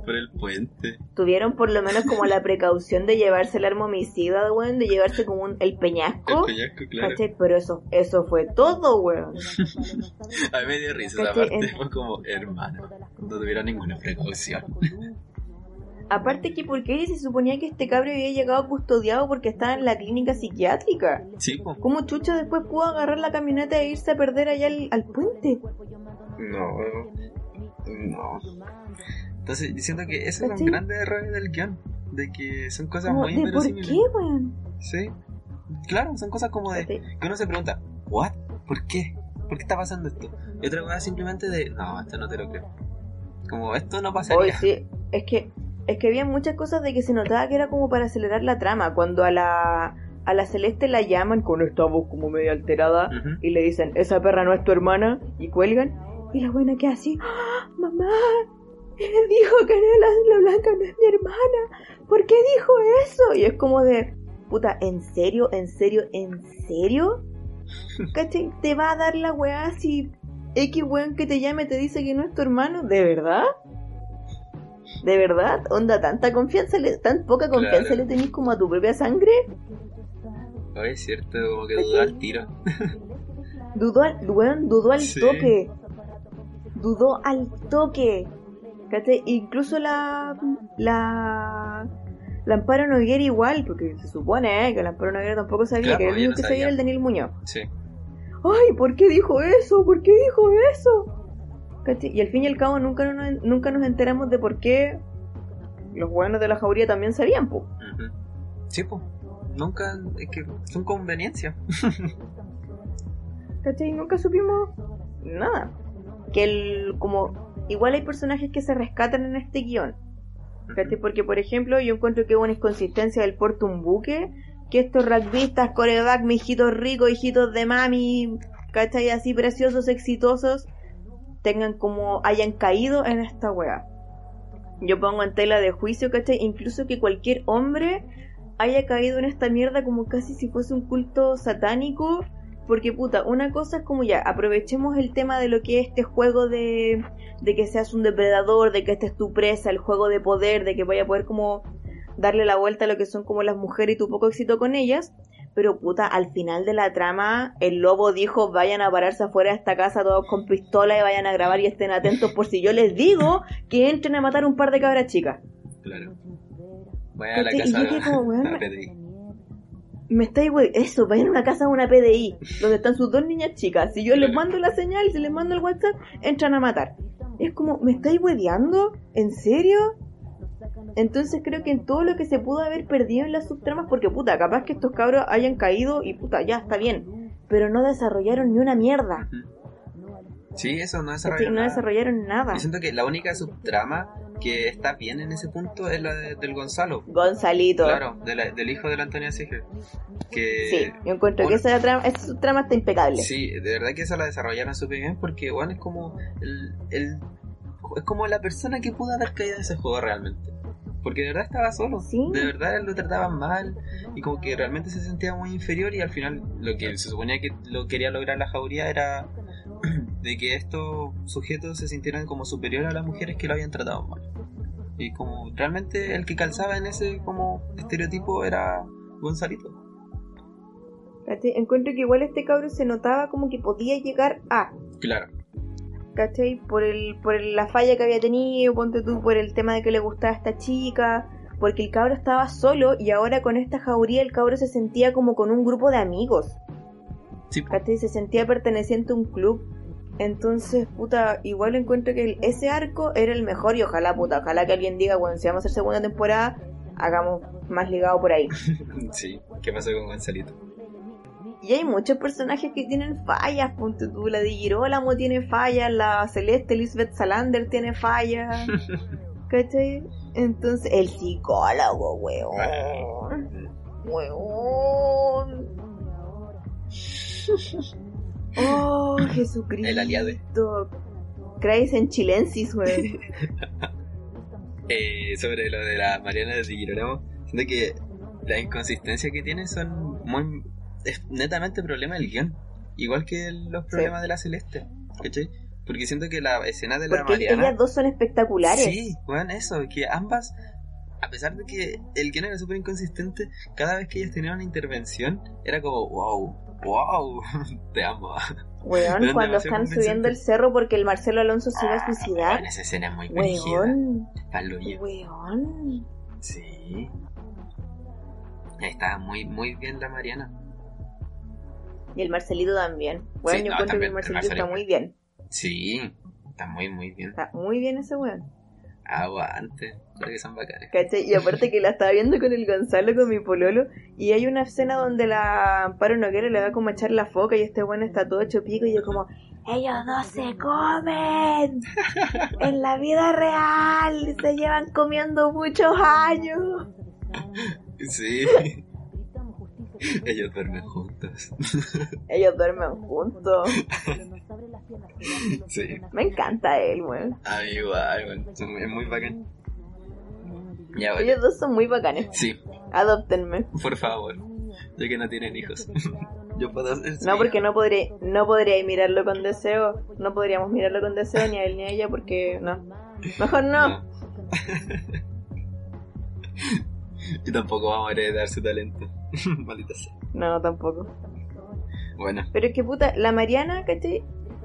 por el puente. Tuvieron por lo menos como la precaución de llevarse el arma homicida, weón, de llevarse como un, el El peñasco. peñasco, claro. ¿Cachai? Pero eso, eso fue todo, weón. A mí me dio risa esa parte, fue como, hermano, no tuvieron ninguna precaución. Aparte que, ¿por qué se suponía que este cabro había llegado custodiado porque estaba en la clínica psiquiátrica? Sí, po. ¿Cómo Chucho después pudo agarrar la camioneta e irse a perder allá al, al puente? No, no. Entonces, yo siento que esos son ¿Cachai? grandes errores del guion. De que son cosas Como, muy ¿De por inverosímiles. qué, weón? Sí. Claro, son cosas como de. ¿Cachai? Que uno se pregunta, ¿what? ¿Por qué? ¿Por qué está pasando esto? Y otra cosa simplemente de, no, esto no te lo creo. Como, esto no Hoy pasaría. sí, es que, es que había muchas cosas de que se notaba que era como para acelerar la trama. Cuando a la, a la Celeste la llaman con esta voz como medio alterada y le dicen, esa perra no es tu hermana, y cuelgan, y la buena queda así, ¡Ah, mamá, él dijo que la, la blanca no es mi hermana, ¿por qué dijo eso? Y es como de, puta, ¿en serio? ¿En serio? ¿En serio? ¿Cachai? ¿Te va a dar la weá si X weón que te llame te dice que no es tu hermano? ¿De verdad? ¿De verdad? ¿Onda tanta confianza, le, tan poca confianza Claro. le tenés como a tu propia sangre? Oye, es cierto, como que dudó al tiro. Dudó al, weón, dudó al Sí. toque. Dudó al toque. ¿Cachai? Incluso la. La. La Amparo Noguera igual, porque se supone eh, que la Amparo Noguera tampoco sabía Claro, que era el único no que sabía el Daniel Muñoz. Sí. ¡Ay! ¿Por qué dijo eso? ¿Por qué dijo eso? ¿Cachai? Y al fin y al cabo nunca nos, nunca nos enteramos de por qué los buenos de la jauría también sabían, po. Sí, pues. Nunca, es que son conveniencias. ¿Cachai? Nunca supimos nada. Que el, como, igual hay personajes que se rescatan en este guion. ¿Cachai? Porque, por ejemplo, yo encuentro que hubo una inconsistencia del porto un buque, que estos rugbyistas, coreback, hijitos ricos, hijitos de mami, ¿cachai? Así preciosos, exitosos, tengan como, hayan caído en esta wea. Yo pongo en tela de juicio, ¿cachai? Incluso que cualquier hombre haya caído en esta mierda como casi si fuese un culto satánico. Porque puta, una cosa es como ya, aprovechemos el tema de lo que es este juego de, de que seas un depredador, de que esta es tu presa, el juego de poder, de que vaya a poder como darle la vuelta a lo que son como las mujeres y tu poco éxito con ellas. Pero puta, al final de la trama, el lobo dijo, vayan a pararse afuera de esta casa todos con pistola y vayan a grabar y estén atentos por si yo les digo que entren a matar un par de cabras chicas. Claro. Vayan a la ¿Cachai? Y casa yo como, weón. Me estáis, wey, eso, vayan a una casa de una PDI, donde están sus dos niñas chicas. Si yo les mando la señal, si les mando el WhatsApp, entran a matar. Es como, ¿me estáis hueveando? ¿En serio? Entonces creo que en todo lo que se pudo haber perdido en las subtramas, porque puta, capaz que estos cabros hayan caído y puta, ya está bien. Pero no desarrollaron ni una mierda. Sí, eso no desarrollaron No nada. desarrollaron nada. Yo siento que la única subtrama que está bien en ese punto es la de- del Gonzalo. Gonzalito. Claro, de la- del hijo de la Antonia Sige. Que, Sí, yo encuentro que bueno, esa, trama, esa subtrama está impecable. Sí, de verdad que esa la desarrollaron súper bien porque, bueno, es como el, el- es como la persona que pudo haber caído en ese juego realmente. Porque de verdad estaba solo. Sí. De verdad lo trataban mal y como que realmente se sentía muy inferior y al final lo que se suponía que lo quería lograr la jauría era de que estos sujetos se sintieran como superiores a las mujeres que lo habían tratado mal. Y como realmente el que calzaba en ese como estereotipo era Gonzalito. Encuentro que igual este cabro se notaba como que podía llegar a. Claro. ¿Cachai? Por, el, por el- la falla que había tenido, ponte tú, por el tema de que le gustaba a esta chica, porque el cabro estaba solo y ahora con esta jauría el cabro se sentía como con un grupo de amigos, Sí. ¿cachai? Se sentía perteneciente a un club. Entonces, puta, igual encuentro que el- ese arco era el mejor y ojalá, puta, ojalá que alguien diga, bueno, si vamos a hacer segunda temporada, hagamos más ligado por ahí. sí. ¿Qué pasó con Gonzalito? Y hay muchos personajes que tienen fallas, ponte tú, la de Girolamo tiene fallas, la Celeste Elizabeth Salander tiene fallas, ¿cachai? Entonces, el psicólogo, weón, weón. Oh, Jesucristo. El aliado. Christ en chilensis, weón. Eh, sobre lo de la Mariana de Girolamo, siento que la inconsistencia que tiene son muy. Es netamente problema del guion. Igual que los problemas de la Celeste, ¿cachai? Porque siento que la escena de la Porque Mariana. ellas dos son espectaculares. Sí, bueno, eso, que ambas, a pesar de que el guion era súper inconsistente, cada vez que ellas tenían una intervención, era como, wow, wow, te amo. Weón, cuando están subiendo el cerro porque el Marcelo Alonso se iba a suicidar. Bueno, esa escena es muy. Weón, weón. Sí. Ahí está muy, muy bien la Mariana. Y el Marcelito también. Bueno, Sí, yo no, encuentro que el Marcelito el Marcelito. está muy bien. Sí, está muy, muy bien. Está muy bien ese weón. Aguante. Que son bacanes. ¿Cachai? Y aparte que la estaba viendo con el Gonzalo, con mi pololo, y hay una escena donde la Amparo Noguera le va como a echar la foca y este weón está todo hecho pico y yo como, ellos no se comen. En la vida real se llevan comiendo muchos años. Sí. Ellos duermen juntos. Ellos duermen juntos. Sí. Me encanta él, weón. A mí igual, es muy bacán. Ya, bueno. Ellos dos son muy bacanes. Sí, Adóptenme. por favor. Ya que no tienen hijos. Yo puedo su No, porque no podré, no podría mirarlo con deseo. No podríamos mirarlo con deseo ni a él ni a ella porque no. Mejor no. Y tampoco vamos a heredar su talento. Maldita sea. No, tampoco. Bueno, Pero es que puta, la Mariana, ¿cachai?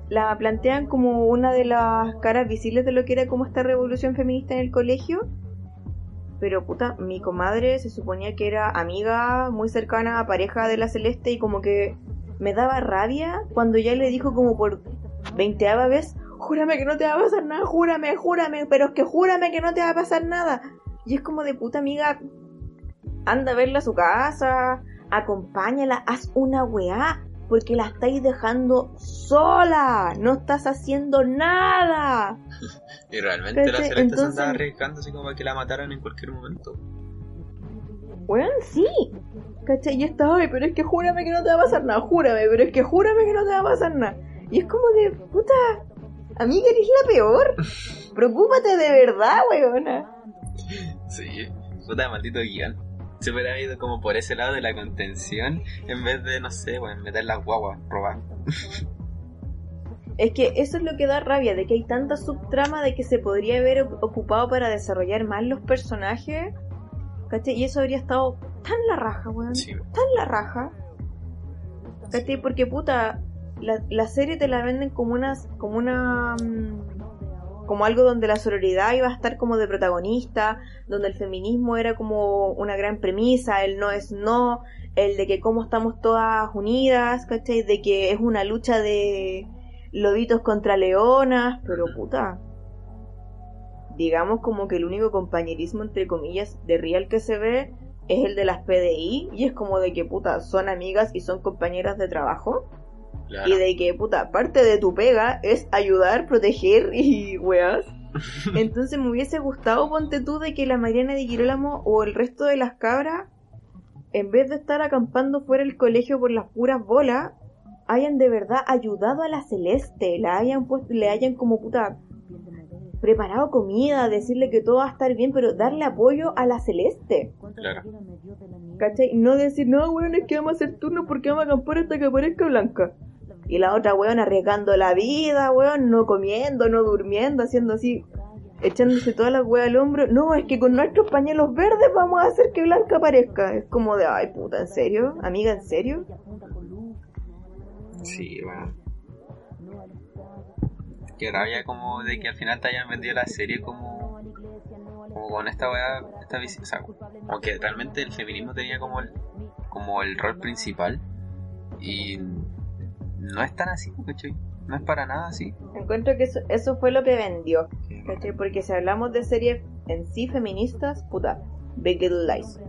La plantean como una de las caras visibles de lo que era como esta revolución feminista en el colegio. Pero puta, mi comadre se suponía que era amiga muy cercana a pareja de la Celeste y como que me daba rabia cuando ya le dijo como por veinteava vez, júrame que no te va a pasar nada, júrame, júrame, pero es que júrame que no te va a pasar nada. Y es como de puta amiga, anda a verla a su casa, acompáñala, haz una weá, porque la estáis dejando sola, no estás haciendo nada. Y realmente la ¿Cachai? Celeste se Entonces- andaba arriesgando así como para que la mataran en cualquier momento. Weón, sí. ¿Cachai? Y estaba, ay, pero es que júrame que no te va a pasar nada, júrame, pero es que júrame que no te va a pasar nada. Y es como de, puta, amiga, eres la peor. Preocúpate de verdad, weona. Sí, puta maldito guion. Se hubiera ido como por ese lado de la contención en vez de, no sé, bueno, meter las guaguas, robar. Es que eso es lo que da rabia, de que hay tanta subtrama de que se podría haber ocupado para desarrollar más los personajes. ¿Cachai? Y eso habría estado tan la raja, weón. Sí, Tan la raja. ¿Cachai? Porque puta, la, la serie te la venden como unas, como una mm, como algo donde la sororidad iba a estar como de protagonista, donde el feminismo era como una gran premisa, el no es no, el de que cómo estamos todas unidas, ¿cachai? De que es una lucha de lobitos contra leonas, pero puta. Digamos como que el único compañerismo entre comillas de real que se ve es el de las PDI y es como de que puta son amigas y son compañeras de trabajo claro. y de que puta parte de tu pega es ayudar, proteger y weas. Entonces me hubiese gustado, ponte tú, de que la Mariana de Girolamo o el resto de las cabras, en vez de estar acampando fuera del colegio por las puras bolas, hayan de verdad ayudado a la Celeste, la hayan puesto, le hayan como puta preparado comida, decirle que todo va a estar bien, pero darle apoyo a la Celeste. Claro. ¿Cachai? No decir, no, weón, es que vamos a hacer turno porque vamos a acampar hasta que aparezca Blanca. Y la otra, weón, arriesgando la vida, weón, no comiendo, no durmiendo, haciendo así, echándose toda la weá al hombro. No, es que con nuestros pañuelos verdes vamos a hacer que Blanca aparezca. Es como de, ay, puta, ¿en serio? Amiga, ¿en serio? Sí, bueno. Qué rabia como de que al final te hayan vendido la serie como, como con esta weá, esta visi- o sea, como que realmente el feminismo tenía como el, como el rol principal y no es tan así, ¿cachai? No es para nada así. Encuentro que eso, eso fue lo que vendió. ¿Cachai? Porque si hablamos de series en sí feministas, puta, Big Little Lies.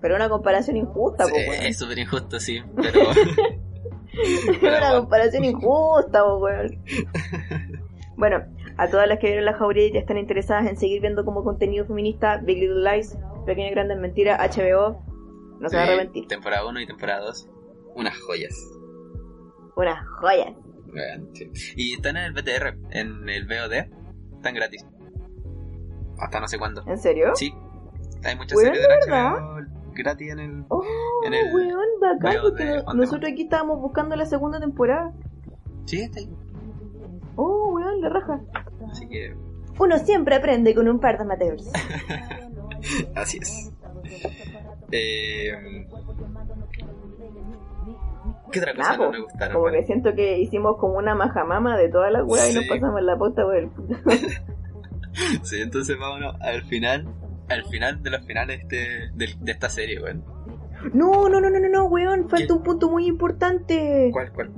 Pero una comparación injusta, Sí, po, es súper injusto, sí, pero... Es pero una comparación injusta, po, weón. Bueno, a todas las que vieron la jauría y ya están interesadas en seguir viendo como contenido feminista, Big Little Lies, Pequeñas Grandes Mentiras, HBO, no se va a Sí, arrepentir. Temporada 1 y temporada 2, unas joyas. Una joya. Weón, sí. Y están en el BTR, en el VOD, están gratis. Hasta no sé cuándo. ¿En serio? Sí, hay muchas series de. HBO gratis en el... Oh, En el weón, bacán, porque nosotros aquí estábamos buscando la segunda temporada. Sí, está ahí. Oh, weón, la raja. Así que, Uno siempre aprende con un par de amateurs. así es. Eh, ¿Qué otra cosa no po, me gustaron? Como que siento que hicimos como una majamama de todas las weas y nos pasamos la pauta por el. Sí, entonces vámonos al final, al final de los finales de, de, de esta serie, weón. No, no, no, no, no, no, weón, falta ¿Qué? un punto muy importante. ¿Cuál, cuál?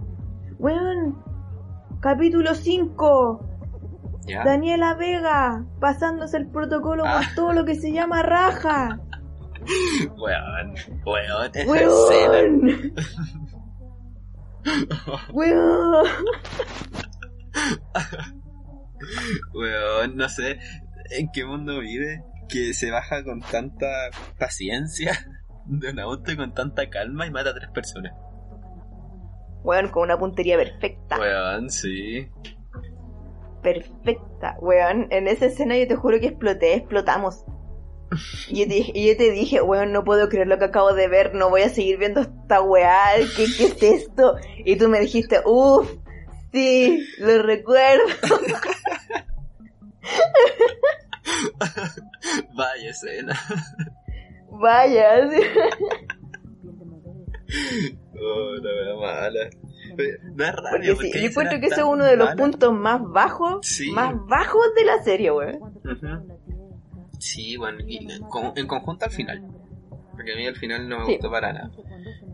Weón, capítulo 5. ¿Ya? Daniela Vega, pasándose el protocolo Ah. por todo lo que se llama raja. Weón, weón, esa escena. Weón. Weón. No sé en qué mundo vive que se baja con tanta paciencia de un auto y con tanta calma y mata a tres personas. Weón, con una puntería perfecta. Weón, sí. Perfecta. Weón, en esa escena yo te juro que exploté, explotamos. Y yo te dije, y yo te dije, weón, no puedo creer lo que acabo de ver, no voy a seguir viendo esta weá, ¿qué, qué es esto? Y tú me dijiste, uff, sí, lo recuerdo. Vaya escena. Vaya, sí. Oh, la wea mala. Es raro. Porque sí, yo encuentro que ese es uno de los puntos más bajos, Sí. más bajos de la serie, weón. Sí, bueno, y en, con- en conjunto al final. Porque a mí al final no me Sí. gustó para nada.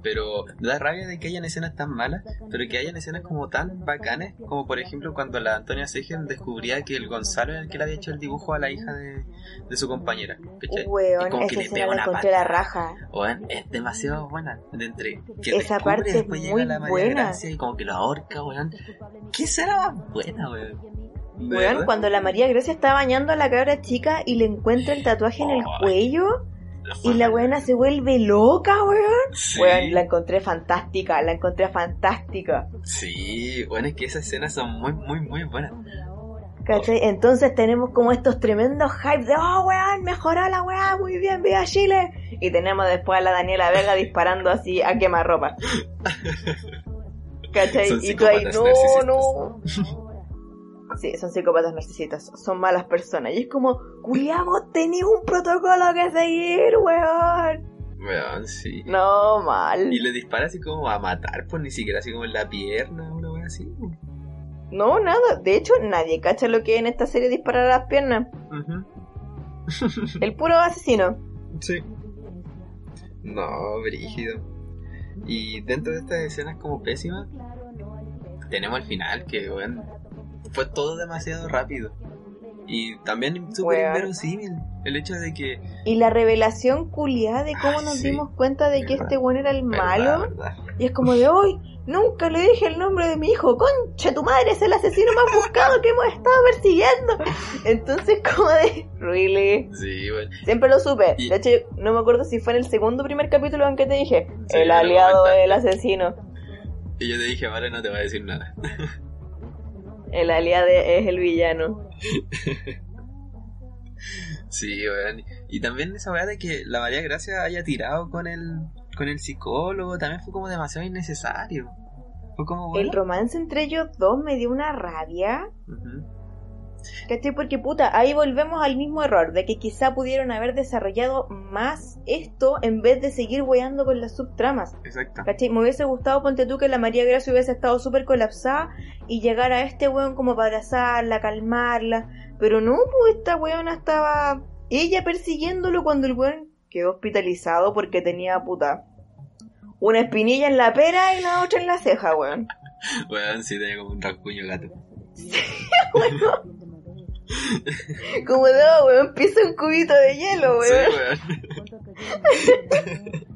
Pero da rabia de que hayan escenas tan malas, pero que hayan escenas como tan bacanes, como por ejemplo cuando la Antonia Segen descubría que el Gonzalo era el que le había hecho el dibujo a la hija de, de su compañera. ¿cachai? Y Weón, como que le pega una la raja. Es demasiado buena. De entre que Esa parte es después muy llega la buena. Gracia y como que lo ahorca, weón. ¿Qué será más buena, weón? Weón, cuando la María Grecia está bañando a la cabra chica y le encuentra el tatuaje en el cuello y la buena se vuelve loca, weón. Sí. Weón, la encontré fantástica, la encontré fantástica. Sí, bueno, es que esas escenas son muy, muy, muy buenas. ¿Cachai? Entonces tenemos como estos tremendos hype de, oh, weón, mejoró la weá, muy bien, viva Chile. Y tenemos después a la Daniela Vega disparando así a quemarropa. ¿Cachai? Son y tú ahí, no, no. Sí, son psicópatas narcisistas, son malas personas. Y es como, culiamos, tenéis un protocolo que seguir, weón. Weón, sí. No, mal. Y le dispara así como a matar, pues ni siquiera así como en la pierna, una wea así. No, nada. De hecho, nadie cacha lo que en esta serie disparar a las piernas. El puro asesino. Sí. No, brígido. Y dentro de estas escenas como pésimas, tenemos el final que, weón, fue todo demasiado rápido. Y también súper inverosímil el hecho de que... Y la revelación culiada de cómo Ay, nos sí. dimos cuenta de que Verdad. este weón era el verdad, malo. verdad. Y es como de hoy, nunca le dije el nombre de mi hijo. Concha, tu madre es el asesino más buscado que hemos estado persiguiendo. Entonces, como de, really. Sí, bueno. Siempre lo supe. Y- De hecho, no me acuerdo si fue en el segundo primer capítulo en que te dije, Sí, el aliado del asesino. Y yo te dije, vale, no te voy a decir nada. El aliado es el villano. Sí, weón. Y también esa weá de que la María Gracia haya tirado con el, con el psicólogo también fue como demasiado innecesario. Fue como, El romance entre ellos dos me dio una rabia. ¿Cachai? Porque puta, ahí volvemos al mismo error, de que quizá pudieron haber desarrollado más esto en vez de seguir weando con las subtramas. Exacto. ¿Cachai? Me hubiese gustado, ponte tú, que la María Gracia hubiese estado súper colapsada y llegar a este weón como para abrazarla, calmarla. Pero no, pues esta weona estaba ella persiguiéndolo cuando el weón quedó hospitalizado porque tenía puta una espinilla en la pera y la otra en la ceja, weón. Weón, sí tenía como un rasguño gato. Como no, weón, pisa un cubito de hielo, Sí, weón. weón.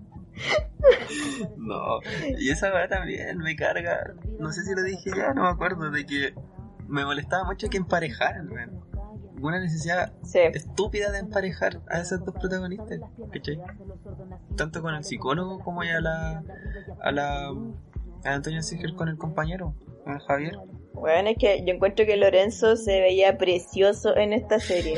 no. Y esa weá también me carga. No sé si lo dije ya, no me acuerdo. De que me molestaba mucho que emparejaran, weón. Una necesidad Sí. estúpida de emparejar a esos dos protagonistas, ¿cachai? Tanto con el psicólogo como a la a la a Antonio Siger con el compañero, con Javier. Bueno, es que yo encuentro que Lorenzo se veía precioso en esta serie.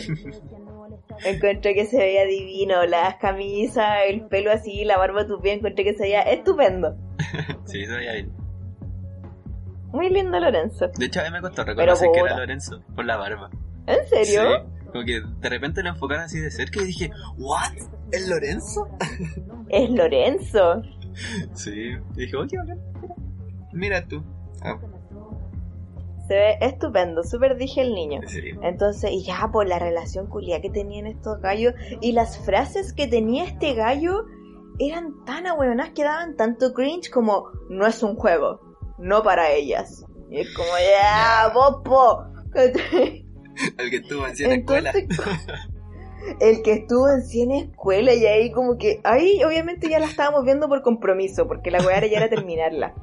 encuentro que se veía divino, las camisas, el pelo así, la barba tupida, encuentro que se veía estupendo. sí, eso ya bien. Muy lindo Lorenzo. De hecho, a mí me costó reconocer que era. Lorenzo por la barba. ¿En serio? Sí, como que de repente lo enfocaron así de cerca y dije, ¿What? ¿Es Lorenzo? Es Lorenzo. Sí, y dije, oye, bacán, mira tú. Ah, Se ve estupendo, súper dije el niño. Entonces, y ya por la relación culia que tenían estos gallos y las frases que tenía este gallo eran tan ahueonadas que daban tanto cringe como no es un juego, no para ellas. Y es como, ya, popo. El que estuvo en 100 escuelas. El que estuvo en 100 escuelas y ahí como que, ahí obviamente ya la estábamos viendo por compromiso, porque la weá era ya era terminarla.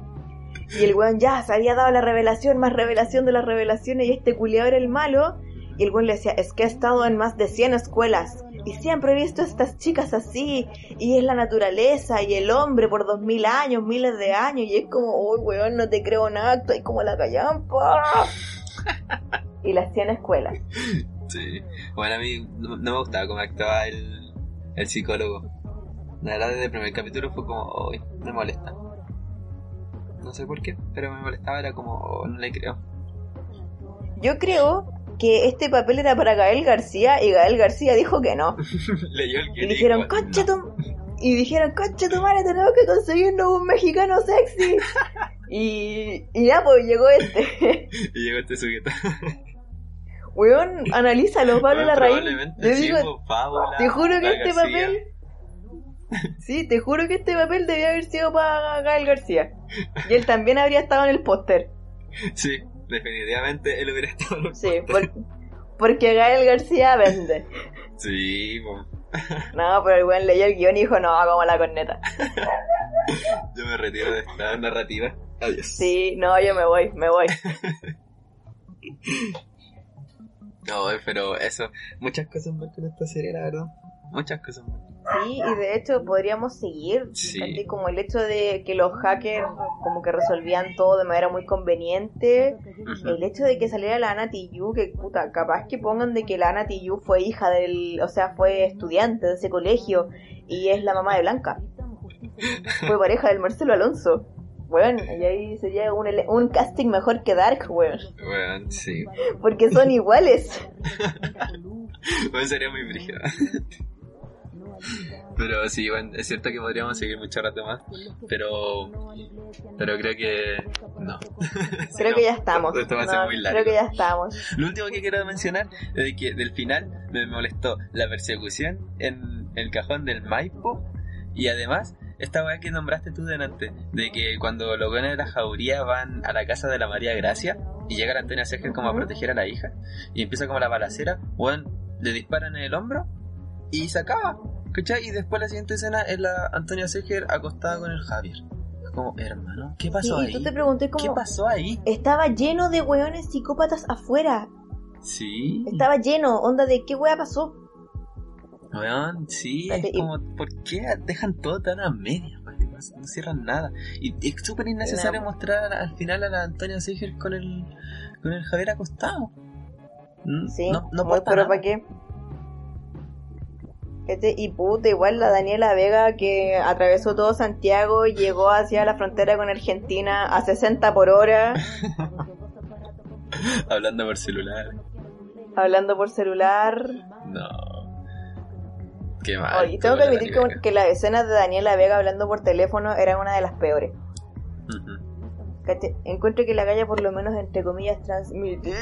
Y el weón ya se había dado la revelación, más revelación de las revelaciones, y este culiado era el malo. Y el weón le decía, es que he estado en más de 100 escuelas, y siempre he visto a estas chicas así, y es la naturaleza, y el hombre por dos mil años, miles de años, y es como, uy weón, no te creo nada, estoy como la callampa. y las 100 escuelas. Sí. Bueno, a mí no, no me gustaba cómo actuaba el, el psicólogo. La verdad, desde el primer capítulo fue como, uy, me molesta. No sé por qué, pero me molestaba, era como, oh, no le creo. Yo creo que este papel era para Gael García y Gael García dijo que no. Leyó el guion Y dijeron, concha "No". tu... Y dijeron, concha tu madre, tenemos que conseguirnos un mexicano sexy. y, y ya, pues llegó este. Y llegó este sujeto. Weón, analízalo, Pablo Larraín. Probablemente Yo sí, digo, Fábula, te juro que la este García. papel... Sí, te juro que este papel debía haber sido para Gael García. Y él también habría estado en el póster. Sí, definitivamente él hubiera estado en el Sí, por- porque Gael García vende. Sí, po. No, pero el buen leyó el guion y dijo, no, como la corneta. yo me retiro de esta narrativa. Adiós. Sí, no, yo me voy, me voy. No, pero eso, muchas cosas mal con esta serie, la verdad. Muchas cosas mal. Sí, y de hecho podríamos seguir, Sí. como el hecho de que los hackers como que resolvían todo de manera muy conveniente, el hecho de que saliera la Ana Tijoux, que puta, capaz que pongan de que la Ana Tijoux fue hija del, o sea, fue estudiante de ese colegio y es la mamá de Blanca, fue pareja del Marcelo Alonso. Bueno, y ahí sería un, un casting mejor que Dark, weón. Bueno, sí. Porque son iguales. Bueno, sería muy brígido. Pero sí, bueno, es cierto que podríamos seguir mucho rato más, pero pero creo que no. Creo que ya estamos. Esto va a ser No, muy largo. creo que ya estamos. Lo último que quiero mencionar es de que del final me molestó la persecución en el cajón del Maipo y además esta weá que nombraste tú delante, de que cuando los buenos de la jauría van a la casa de la María Gracia y llega la Antonia Seger como a proteger a la hija y empieza como la balacera, weón, le disparan en el hombro y se acaba, ¿cachai? Y después la siguiente escena es la Antonia Seger acostada con el Javier. Como, hermano, ¿qué pasó Sí, y ahí? tú te pregunté ¿Qué pasó ahí? Estaba lleno de weones psicópatas afuera. Sí. Estaba lleno. Onda de qué wea pasó. Weón, sí, es como, ¿por qué dejan todo tan a medias? No, cierran nada. Y es súper innecesario No. mostrar al final a la Antonia Seger con el, con el Javier acostado. Mm, Sí, no, no muy pero. ¿para qué? Este, y puta, igual la Daniela Vega que atravesó todo Santiago y llegó hacia la frontera con Argentina a 60 por hora, Hablando por celular. hablando por celular. No. Qué mal. Oye, tengo que admitir que, que las escenas de Daniela Vega hablando por teléfono eran una de las peores. ¿Cachai? Encuentro que la galla por lo menos entre comillas transmitía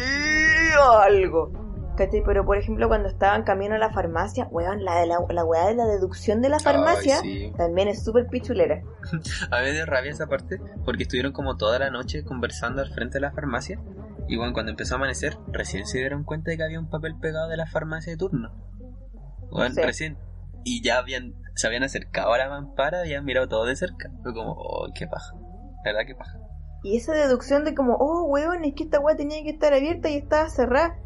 algo. ¿Cachai? Pero por ejemplo cuando estaban camino a la farmacia, weón, la de la, la weá de la deducción de la farmacia sí. también es súper pichulera. A mí me dio rabia esa parte porque estuvieron como toda la noche conversando al frente de la farmacia. Y bueno, cuando empezó a amanecer, recién se dieron cuenta de que había un papel pegado de la farmacia de turno. Bueno, recién. Y ya habían, se habían acercado a la mampara, habían mirado todo de cerca. Fue como, oh, qué paja. La verdad, qué paja. Y esa deducción de como, oh, weón, es que esta weá tenía que estar abierta y estaba cerrada.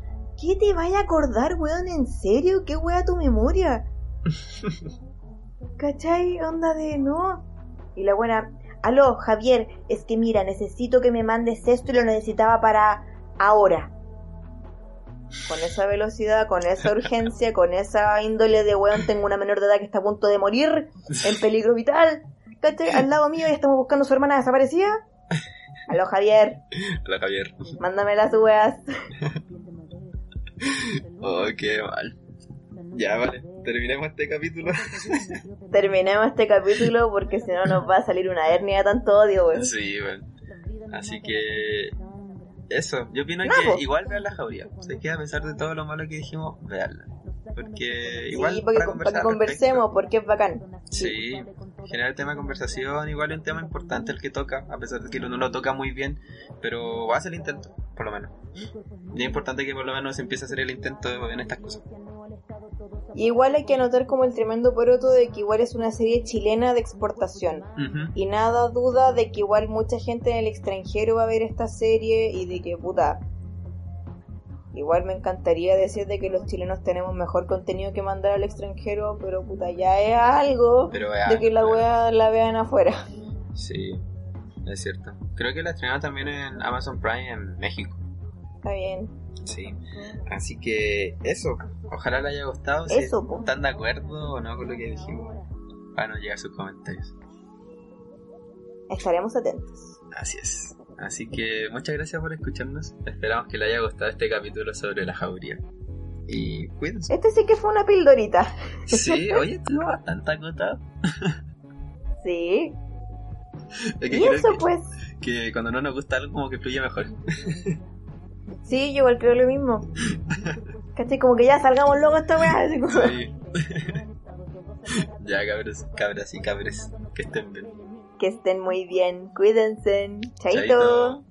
¿Qué te vaya a acordar, weón? ¿En serio? ¿Qué weá tu memoria? ¿Cachai? Onda de no. Y la buena, aló, Javier, es que mira, necesito que me mandes esto y lo necesitaba para ahora. Con esa velocidad, con esa urgencia, con esa índole de weón, tengo una menor de edad que está a punto de morir, en peligro vital. ¿Cachai? Al lado mío y estamos buscando a su hermana desaparecida. Aló, Javier, Hola, Javier. mándame las weas. Oh, qué mal. Ya, vale. Terminemos este capítulo. Terminemos este capítulo porque si no nos va a salir una hernia de tanto odio, weón. sí, bueno. Así que. Eso, yo opino No, que po. igual vean la jauría. Sé que a pesar de todo lo malo que dijimos, veanla. Porque igual sí, para que, para que conversemos, porque es bacán. Sí, generar tema de conversación, igual es un tema importante el que toca, a pesar de que uno no lo toca muy bien, pero hace el intento, por lo menos. Y es importante que por lo menos se empiece a hacer el intento en estas cosas. Y igual hay que anotar como el tremendo poroto de que igual es una serie chilena de exportación. Y nada duda de que igual mucha gente en el extranjero va a ver esta serie y de que puta. Igual me encantaría decir de que los chilenos tenemos mejor contenido que mandar al extranjero, pero puta, ya es algo Pero de que la wea la vean afuera. Sí, es cierto. Creo que la estrenaron también en Amazon Prime en México. Está bien. Sí, así que eso, ojalá le haya gustado. Si Eso, po. ¿Están de acuerdo o no con lo que dijimos? Para no llegar sus comentarios. Estaremos atentos. Así es. Así que muchas gracias por escucharnos. Esperamos que le haya gustado este capítulo sobre la jauría. Y cuídense. Este sí que fue una pildorita. Sí, oye, estuvo bastante acotado. Sí. Es que Y eso que, pues. que cuando no nos gusta algo como que fluye mejor. Sí, yo igual creo lo mismo. ¿Cachai? Como que ya salgamos luego esta weá. como- Sí. ya, cabros, cabras y cabres, que estén bien. Que estén muy bien. Cuídense. Chaito. Chaito.